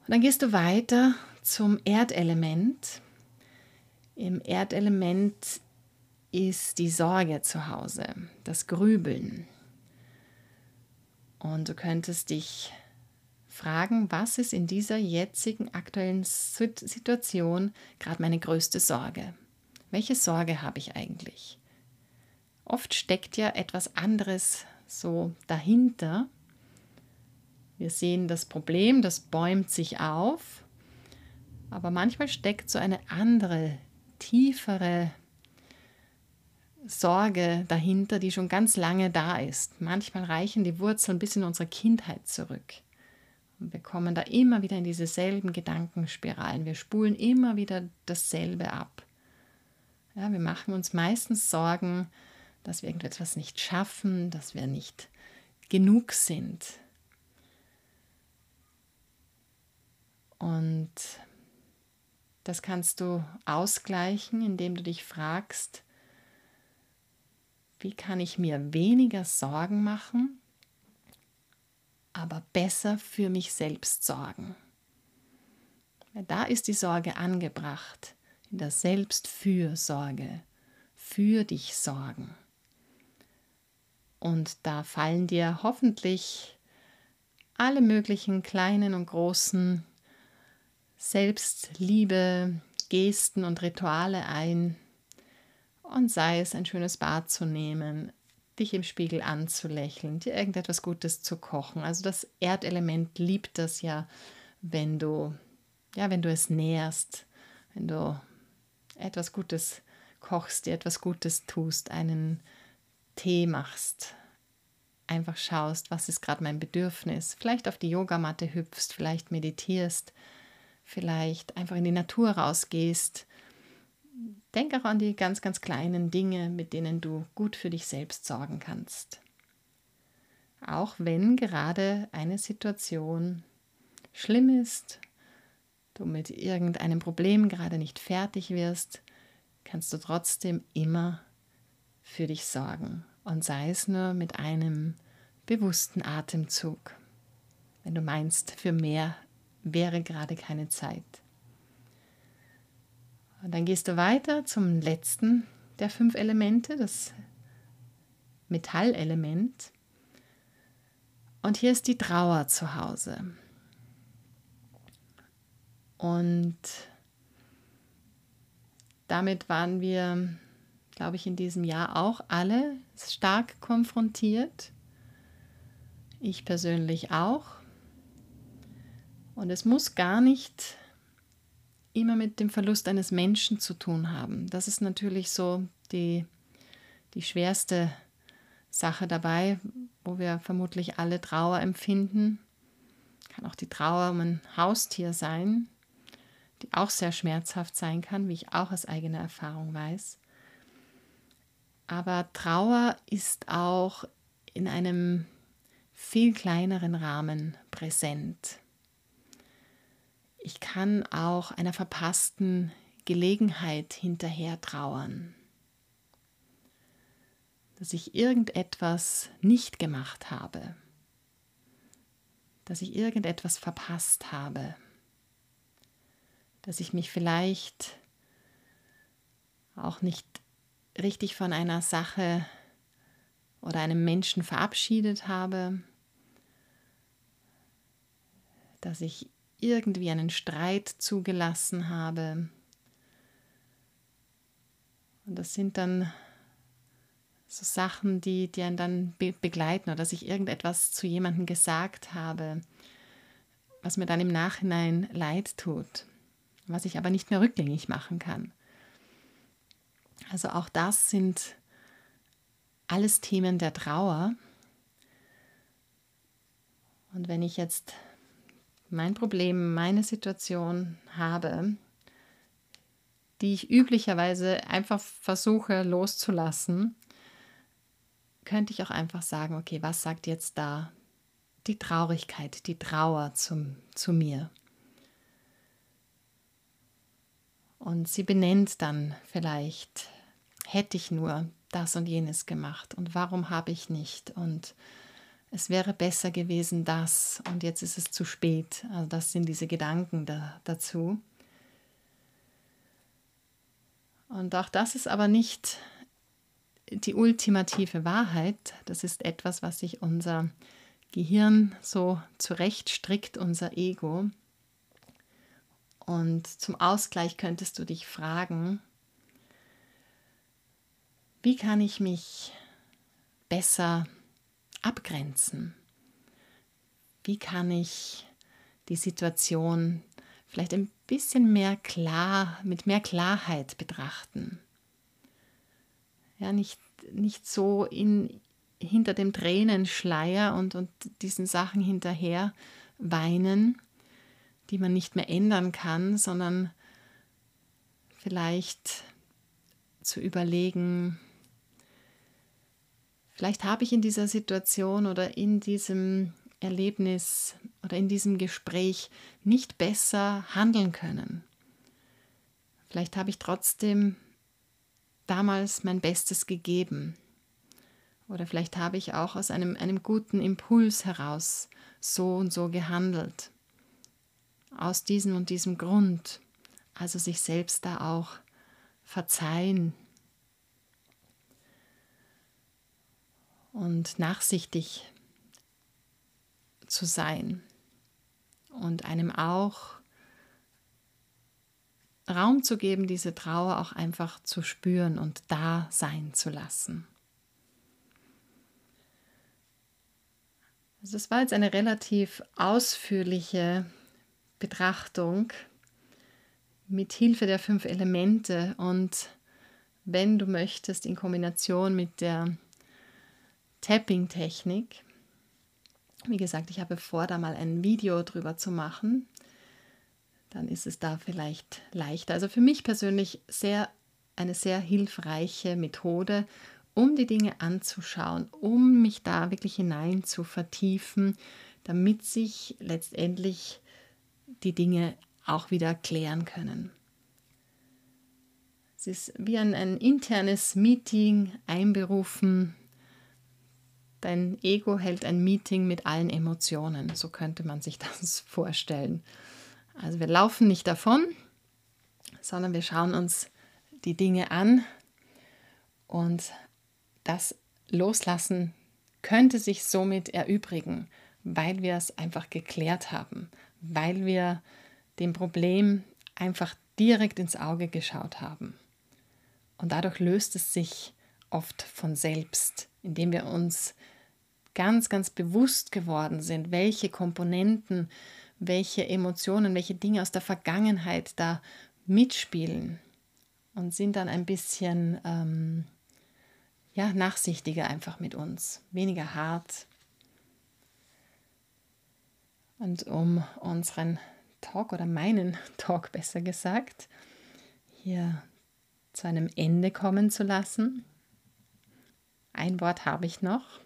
Und dann gehst du weiter zum Erdelement. Im Erdelement ist die Sorge zu Hause, das Grübeln. Und du könntest dich fragen, was ist in dieser jetzigen aktuellen Situation gerade meine größte Sorge? Welche Sorge habe ich eigentlich? Oft steckt ja etwas anderes so dahinter. Wir sehen das Problem, das bäumt sich auf, aber manchmal steckt so eine andere, tiefere Sorge dahinter, die schon ganz lange da ist. Manchmal reichen die Wurzeln bis in unsere Kindheit zurück. Und wir kommen da immer wieder in diese selben Gedankenspiralen. Wir spulen immer wieder dasselbe ab. Ja, wir machen uns meistens Sorgen, dass wir irgendetwas nicht schaffen, dass wir nicht genug sind. Und das kannst du ausgleichen, indem du dich fragst, wie kann ich mir weniger Sorgen machen, aber besser für mich selbst sorgen. Da ist die Sorge angebracht in der Selbstfürsorge, für dich sorgen. Und da fallen dir hoffentlich alle möglichen kleinen und großen Selbstliebe, Gesten und Rituale ein. Und sei es ein schönes Bad zu nehmen, dich im Spiegel anzulächeln, dir irgendetwas Gutes zu kochen. Also das Erdelement liebt das ja, wenn du ja, wenn du es nährst, wenn du etwas Gutes kochst, dir etwas Gutes tust, einen Tee machst, einfach schaust, was ist gerade mein Bedürfnis, vielleicht auf die Yogamatte hüpfst, vielleicht meditierst, vielleicht einfach in die Natur rausgehst. Denk auch an die ganz, ganz kleinen Dinge, mit denen du gut für dich selbst sorgen kannst. Auch wenn gerade eine Situation schlimm ist du mit irgendeinem Problem gerade nicht fertig wirst, kannst du trotzdem immer für dich sorgen und sei es nur mit einem bewussten Atemzug, wenn du meinst, für mehr wäre gerade keine Zeit. Und dann gehst du weiter zum letzten der fünf Elemente, das Metallelement. Und hier ist die Trauer zu Hause. Und damit waren wir, glaube ich, in diesem Jahr auch alle stark konfrontiert. Ich persönlich auch. Und es muss gar nicht immer mit dem Verlust eines Menschen zu tun haben. Das ist natürlich so die, die schwerste Sache dabei, wo wir vermutlich alle Trauer empfinden. Kann auch die Trauer um ein Haustier sein, die auch sehr schmerzhaft sein kann, wie ich auch aus eigener Erfahrung weiß. Aber Trauer ist auch in einem viel kleineren Rahmen präsent. Ich kann auch einer verpassten Gelegenheit hinterher trauern, dass ich irgendetwas nicht gemacht habe, dass ich irgendetwas verpasst habe, dass ich mich vielleicht auch nicht richtig von einer Sache oder einem Menschen verabschiedet habe, dass ich irgendwie einen Streit zugelassen habe. Und das sind dann so Sachen, die, die einen dann be begleiten oder dass ich irgendetwas zu jemandem gesagt habe, was mir dann im Nachhinein leid tut, was ich aber nicht mehr rückgängig machen kann. Also auch das sind alles Themen der Trauer. Und wenn ich jetzt mein Problem, meine Situation habe, die ich üblicherweise einfach versuche loszulassen, könnte ich auch einfach sagen, okay, was sagt jetzt da die Traurigkeit, die Trauer zum, zu mir? Und sie benennt dann vielleicht, hätte ich nur das und jenes gemacht und warum habe ich nicht und es wäre besser gewesen das und jetzt ist es zu spät. Also das sind diese Gedanken da, dazu. Und auch das ist aber nicht die ultimative Wahrheit. Das ist etwas, was sich unser Gehirn so zurechtstrickt, unser Ego. Und zum Ausgleich könntest du dich fragen, wie kann ich mich besser abgrenzen? Wie kann ich die Situation vielleicht ein bisschen mehr klar, mit mehr Klarheit betrachten? Ja, nicht, nicht so in, hinter dem Tränenschleier und, und diesen Sachen hinterher weinen, die man nicht mehr ändern kann, sondern vielleicht zu überlegen, Vielleicht habe ich in dieser Situation oder in diesem Erlebnis oder in diesem Gespräch nicht besser handeln können. Vielleicht habe ich trotzdem damals mein Bestes gegeben. Oder vielleicht habe ich auch aus einem, einem guten Impuls heraus so und so gehandelt. Aus diesem und diesem Grund. Also sich selbst da auch verzeihen, und nachsichtig zu sein und einem auch Raum zu geben, diese Trauer auch einfach zu spüren und da sein zu lassen. Also es war jetzt eine relativ ausführliche Betrachtung mit Hilfe der fünf Elemente und wenn du möchtest in Kombination mit der Tapping-Technik. Wie gesagt, ich habe vor, da mal ein Video drüber zu machen. Dann ist es da vielleicht leichter. Also für mich persönlich sehr eine sehr hilfreiche Methode, um die Dinge anzuschauen, um mich da wirklich hinein zu vertiefen, damit sich letztendlich die Dinge auch wieder klären können. Es ist wie ein, ein internes Meeting einberufen Dein Ego hält ein Meeting mit allen Emotionen. So könnte man sich das vorstellen. Also wir laufen nicht davon, sondern wir schauen uns die Dinge an und das Loslassen könnte sich somit erübrigen, weil wir es einfach geklärt haben, weil wir dem Problem einfach direkt ins Auge geschaut haben. Und dadurch löst es sich oft von selbst, indem wir uns ganz, ganz bewusst geworden sind, welche Komponenten, welche Emotionen, welche Dinge aus der Vergangenheit da mitspielen und sind dann ein bisschen ähm, ja, nachsichtiger einfach mit uns, weniger hart. Und um unseren Talk oder meinen Talk besser gesagt, hier zu einem Ende kommen zu lassen. Ein Wort habe ich noch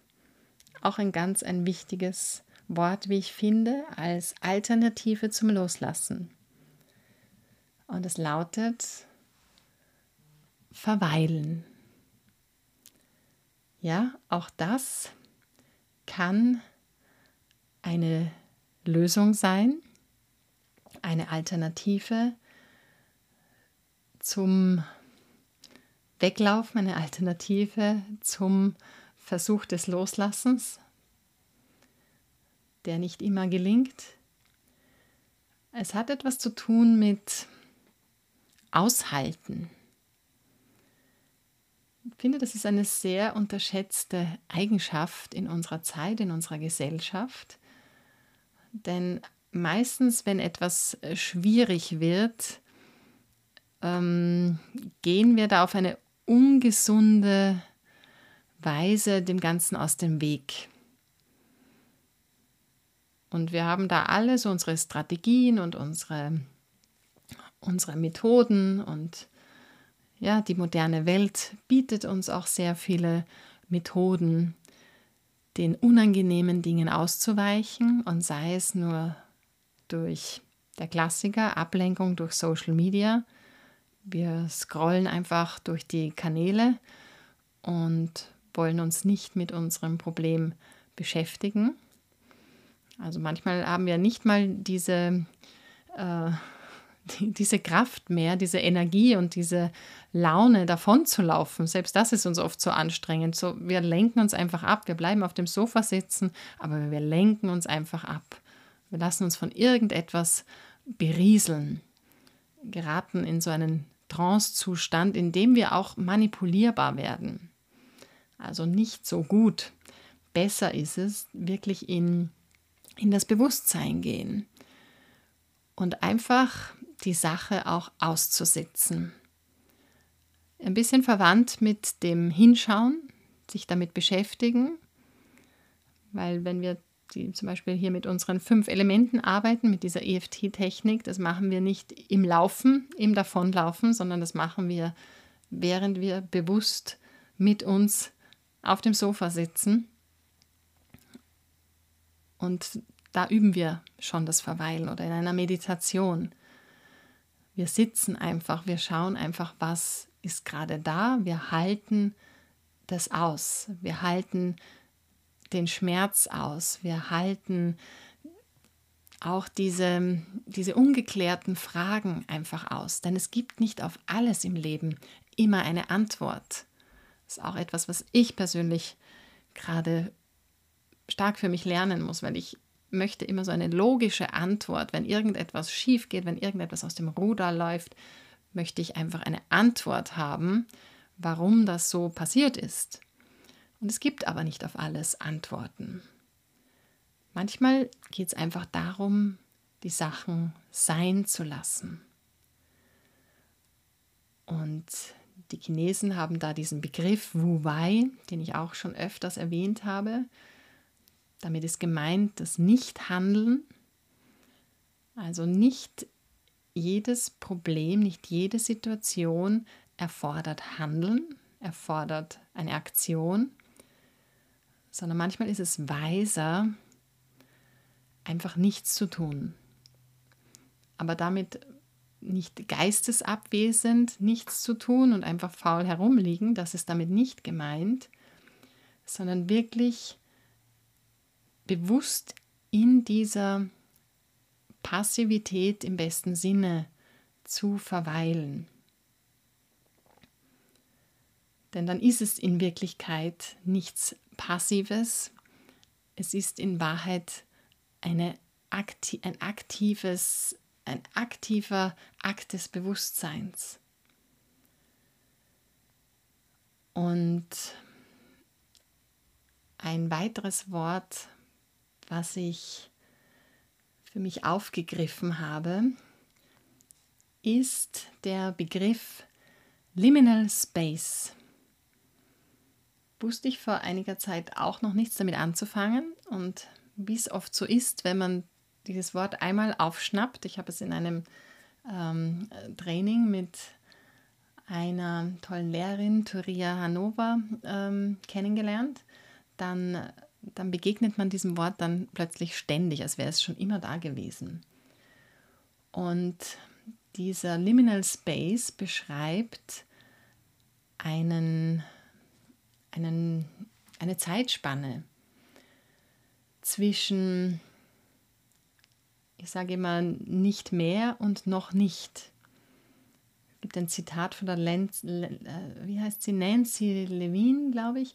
auch ein ganz ein wichtiges Wort, wie ich finde, als Alternative zum Loslassen. Und es lautet verweilen. Ja, auch das kann eine Lösung sein, eine Alternative zum Weglaufen, eine Alternative zum Versuch des Loslassens, der nicht immer gelingt. Es hat etwas zu tun mit Aushalten. Ich finde, das ist eine sehr unterschätzte Eigenschaft in unserer Zeit, in unserer Gesellschaft. Denn meistens, wenn etwas schwierig wird, ähm, gehen wir da auf eine ungesunde Weise dem Ganzen aus dem Weg. Und wir haben da alle so unsere Strategien und unsere, unsere Methoden und ja, die moderne Welt bietet uns auch sehr viele Methoden, den unangenehmen Dingen auszuweichen und sei es nur durch der Klassiker Ablenkung durch Social Media. Wir scrollen einfach durch die Kanäle und wollen uns nicht mit unserem Problem beschäftigen. Also manchmal haben wir nicht mal diese, äh, die, diese Kraft mehr, diese Energie und diese Laune davon zu laufen. Selbst das ist uns oft so anstrengend. So, wir lenken uns einfach ab. Wir bleiben auf dem Sofa sitzen, aber wir lenken uns einfach ab. Wir lassen uns von irgendetwas berieseln, geraten in so einen Trance-Zustand, in dem wir auch manipulierbar werden also nicht so gut. Besser ist es, wirklich in, in das Bewusstsein gehen und einfach die Sache auch auszusitzen. Ein bisschen verwandt mit dem Hinschauen, sich damit beschäftigen, weil wenn wir die zum Beispiel hier mit unseren fünf Elementen arbeiten, mit dieser EFT-Technik, das machen wir nicht im Laufen, im Davonlaufen, sondern das machen wir, während wir bewusst mit uns auf dem Sofa sitzen und da üben wir schon das Verweilen oder in einer Meditation. Wir sitzen einfach, wir schauen einfach, was ist gerade da, wir halten das aus, wir halten den Schmerz aus, wir halten auch diese, diese ungeklärten Fragen einfach aus. Denn es gibt nicht auf alles im Leben immer eine Antwort. Das ist auch etwas, was ich persönlich gerade stark für mich lernen muss, weil ich möchte immer so eine logische Antwort. Wenn irgendetwas schief geht, wenn irgendetwas aus dem Ruder läuft, möchte ich einfach eine Antwort haben, warum das so passiert ist. Und es gibt aber nicht auf alles Antworten. Manchmal geht es einfach darum, die Sachen sein zu lassen. Und die Chinesen haben da diesen Begriff Wu Wei, den ich auch schon öfters erwähnt habe. Damit ist gemeint das Nichthandeln. Also nicht jedes Problem, nicht jede Situation erfordert Handeln, erfordert eine Aktion, sondern manchmal ist es weiser, einfach nichts zu tun. Aber damit nicht geistesabwesend nichts zu tun und einfach faul herumliegen, das ist damit nicht gemeint, sondern wirklich bewusst in dieser Passivität im besten Sinne zu verweilen. Denn dann ist es in Wirklichkeit nichts Passives, es ist in Wahrheit eine, ein aktives ein aktiver Akt des Bewusstseins. Und ein weiteres Wort, was ich für mich aufgegriffen habe, ist der Begriff Liminal Space. Wusste ich vor einiger Zeit auch noch nichts damit anzufangen und wie es oft so ist, wenn man dieses Wort einmal aufschnappt. Ich habe es in einem ähm, Training mit einer tollen Lehrerin, Turia Hanova, ähm, kennengelernt. Dann, dann begegnet man diesem Wort dann plötzlich ständig, als wäre es schon immer da gewesen. Und dieser Liminal Space beschreibt einen, einen, eine Zeitspanne zwischen Ich sage immer nicht mehr und noch nicht. Es gibt ein Zitat von der Lenz, äh, wie heißt sie, Nancy Levine, glaube ich.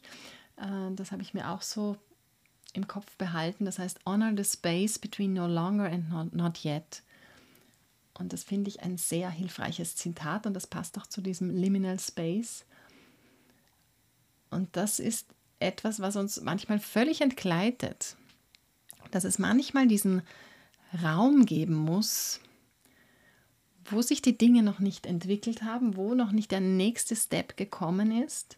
Äh, das habe ich mir auch so im Kopf behalten. Das heißt, honor the space between no longer and not, not yet. Und das finde ich ein sehr hilfreiches Zitat und das passt auch zu diesem Liminal Space. Und das ist etwas, was uns manchmal völlig entgleitet. Dass es manchmal diesen Raum geben muss, wo sich die Dinge noch nicht entwickelt haben, wo noch nicht der nächste Step gekommen ist,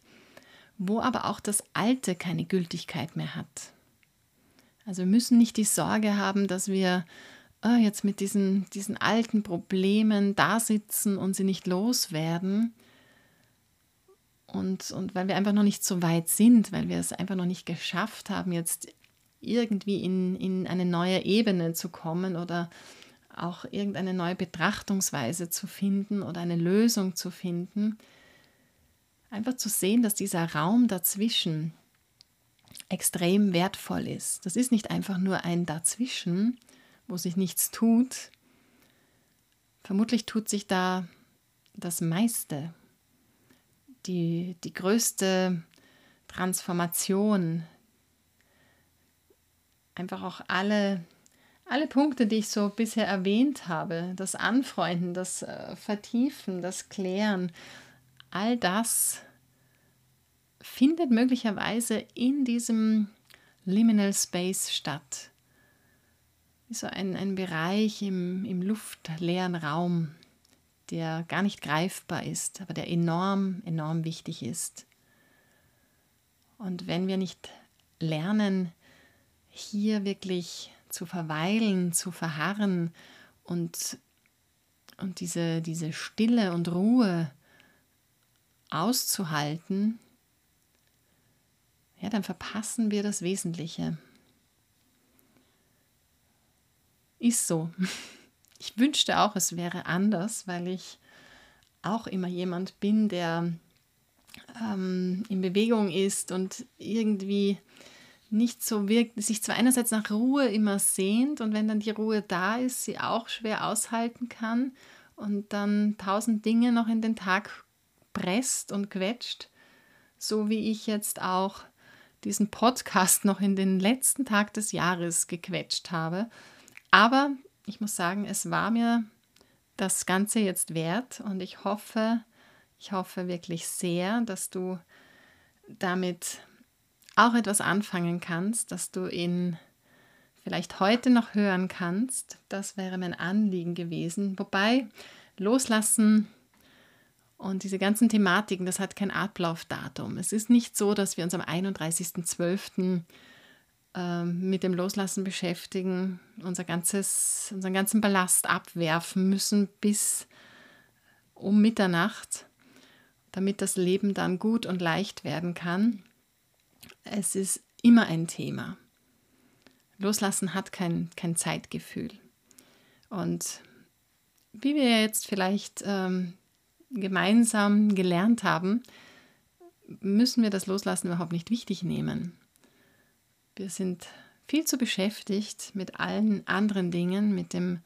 wo aber auch das Alte keine Gültigkeit mehr hat. Also wir müssen nicht die Sorge haben, dass wir oh, jetzt mit diesen, diesen alten Problemen da sitzen und sie nicht loswerden. Und, und weil wir einfach noch nicht so weit sind, weil wir es einfach noch nicht geschafft haben, jetzt irgendwie in, in eine neue Ebene zu kommen oder auch irgendeine neue Betrachtungsweise zu finden oder eine Lösung zu finden. Einfach zu sehen, dass dieser Raum dazwischen, extrem wertvoll ist. Das ist nicht einfach nur ein Dazwischen, wo sich nichts tut. Vermutlich tut sich da das meiste, die, die größte Transformation, einfach auch alle, alle Punkte, die ich so bisher erwähnt habe, das Anfreunden, das äh, Vertiefen, das Klären, all das findet möglicherweise in diesem Liminal Space statt. So ein, ein Bereich im, im luftleeren Raum, der gar nicht greifbar ist, aber der enorm, enorm wichtig ist. Und wenn wir nicht lernen, hier wirklich zu verweilen, zu verharren und, und diese, diese Stille und Ruhe auszuhalten, ja, dann verpassen wir das Wesentliche. Ist so. Ich wünschte auch, es wäre anders, weil ich auch immer jemand bin, der ähm, in Bewegung ist und irgendwie nicht so wirkt, sich zwar einerseits nach Ruhe immer sehnt und wenn dann die Ruhe da ist, sie auch schwer aushalten kann und dann tausend Dinge noch in den Tag presst und quetscht, so wie ich jetzt auch diesen Podcast noch in den letzten Tag des Jahres gequetscht habe. Aber ich muss sagen, es war mir das Ganze jetzt wert und ich hoffe, ich hoffe wirklich sehr, dass du damit auch etwas anfangen kannst, dass du ihn vielleicht heute noch hören kannst. Das wäre mein Anliegen gewesen. Wobei loslassen und diese ganzen Thematiken, das hat kein Ablaufdatum. Es ist nicht so, dass wir uns am 31.12. Äh, mit dem Loslassen beschäftigen, unser ganzes, unseren ganzen Ballast abwerfen müssen bis um Mitternacht, damit das Leben dann gut und leicht werden kann. Es ist immer ein Thema. Loslassen hat kein, kein Zeitgefühl. Und wie wir jetzt vielleicht ähm, gemeinsam gelernt haben, müssen wir das Loslassen überhaupt nicht wichtig nehmen. Wir sind viel zu beschäftigt mit allen anderen Dingen, mit dem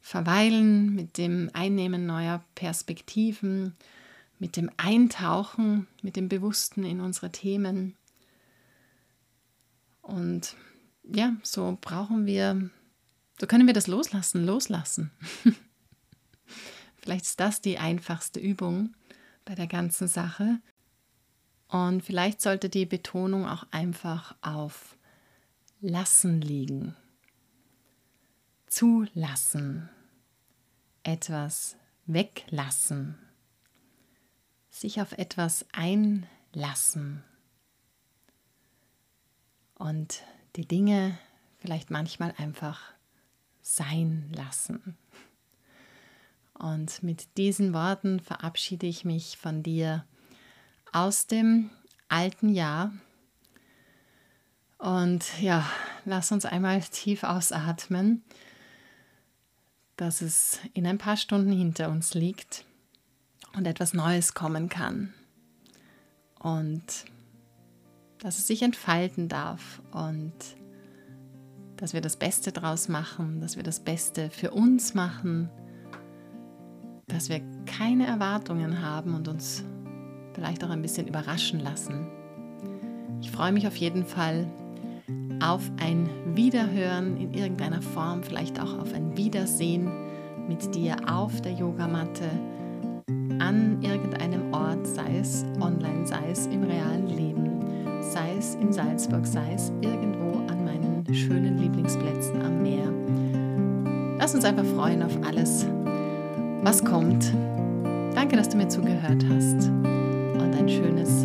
Verweilen, mit dem Einnehmen neuer Perspektiven, mit dem Eintauchen, mit dem Bewussten in unsere Themen. Und ja, so brauchen wir, so können wir das loslassen, loslassen. Vielleicht ist das die einfachste Übung bei der ganzen Sache. Und vielleicht sollte die Betonung auch einfach auf Lassen liegen. Zulassen. Etwas weglassen. Sich auf etwas einlassen. Und die Dinge vielleicht manchmal einfach sein lassen. Und mit diesen Worten verabschiede ich mich von dir aus dem alten Jahr. Und ja, lass uns einmal tief ausatmen, dass es in ein paar Stunden hinter uns liegt und etwas Neues kommen kann. Und dass es sich entfalten darf und dass wir das Beste draus machen, dass wir das Beste für uns machen, dass wir keine Erwartungen haben und uns vielleicht auch ein bisschen überraschen lassen. Ich freue mich auf jeden Fall auf ein Wiederhören in irgendeiner Form, vielleicht auch auf ein Wiedersehen mit dir auf der Yogamatte an irgendeinem Ort, sei es online, sei es im realen Leben, sei es in Salzburg, sei es irgendwo an meinen schönen Lieblingsplätzen am Meer. Lass uns einfach freuen auf alles, was kommt. Danke, dass du mir zugehört hast und ein schönes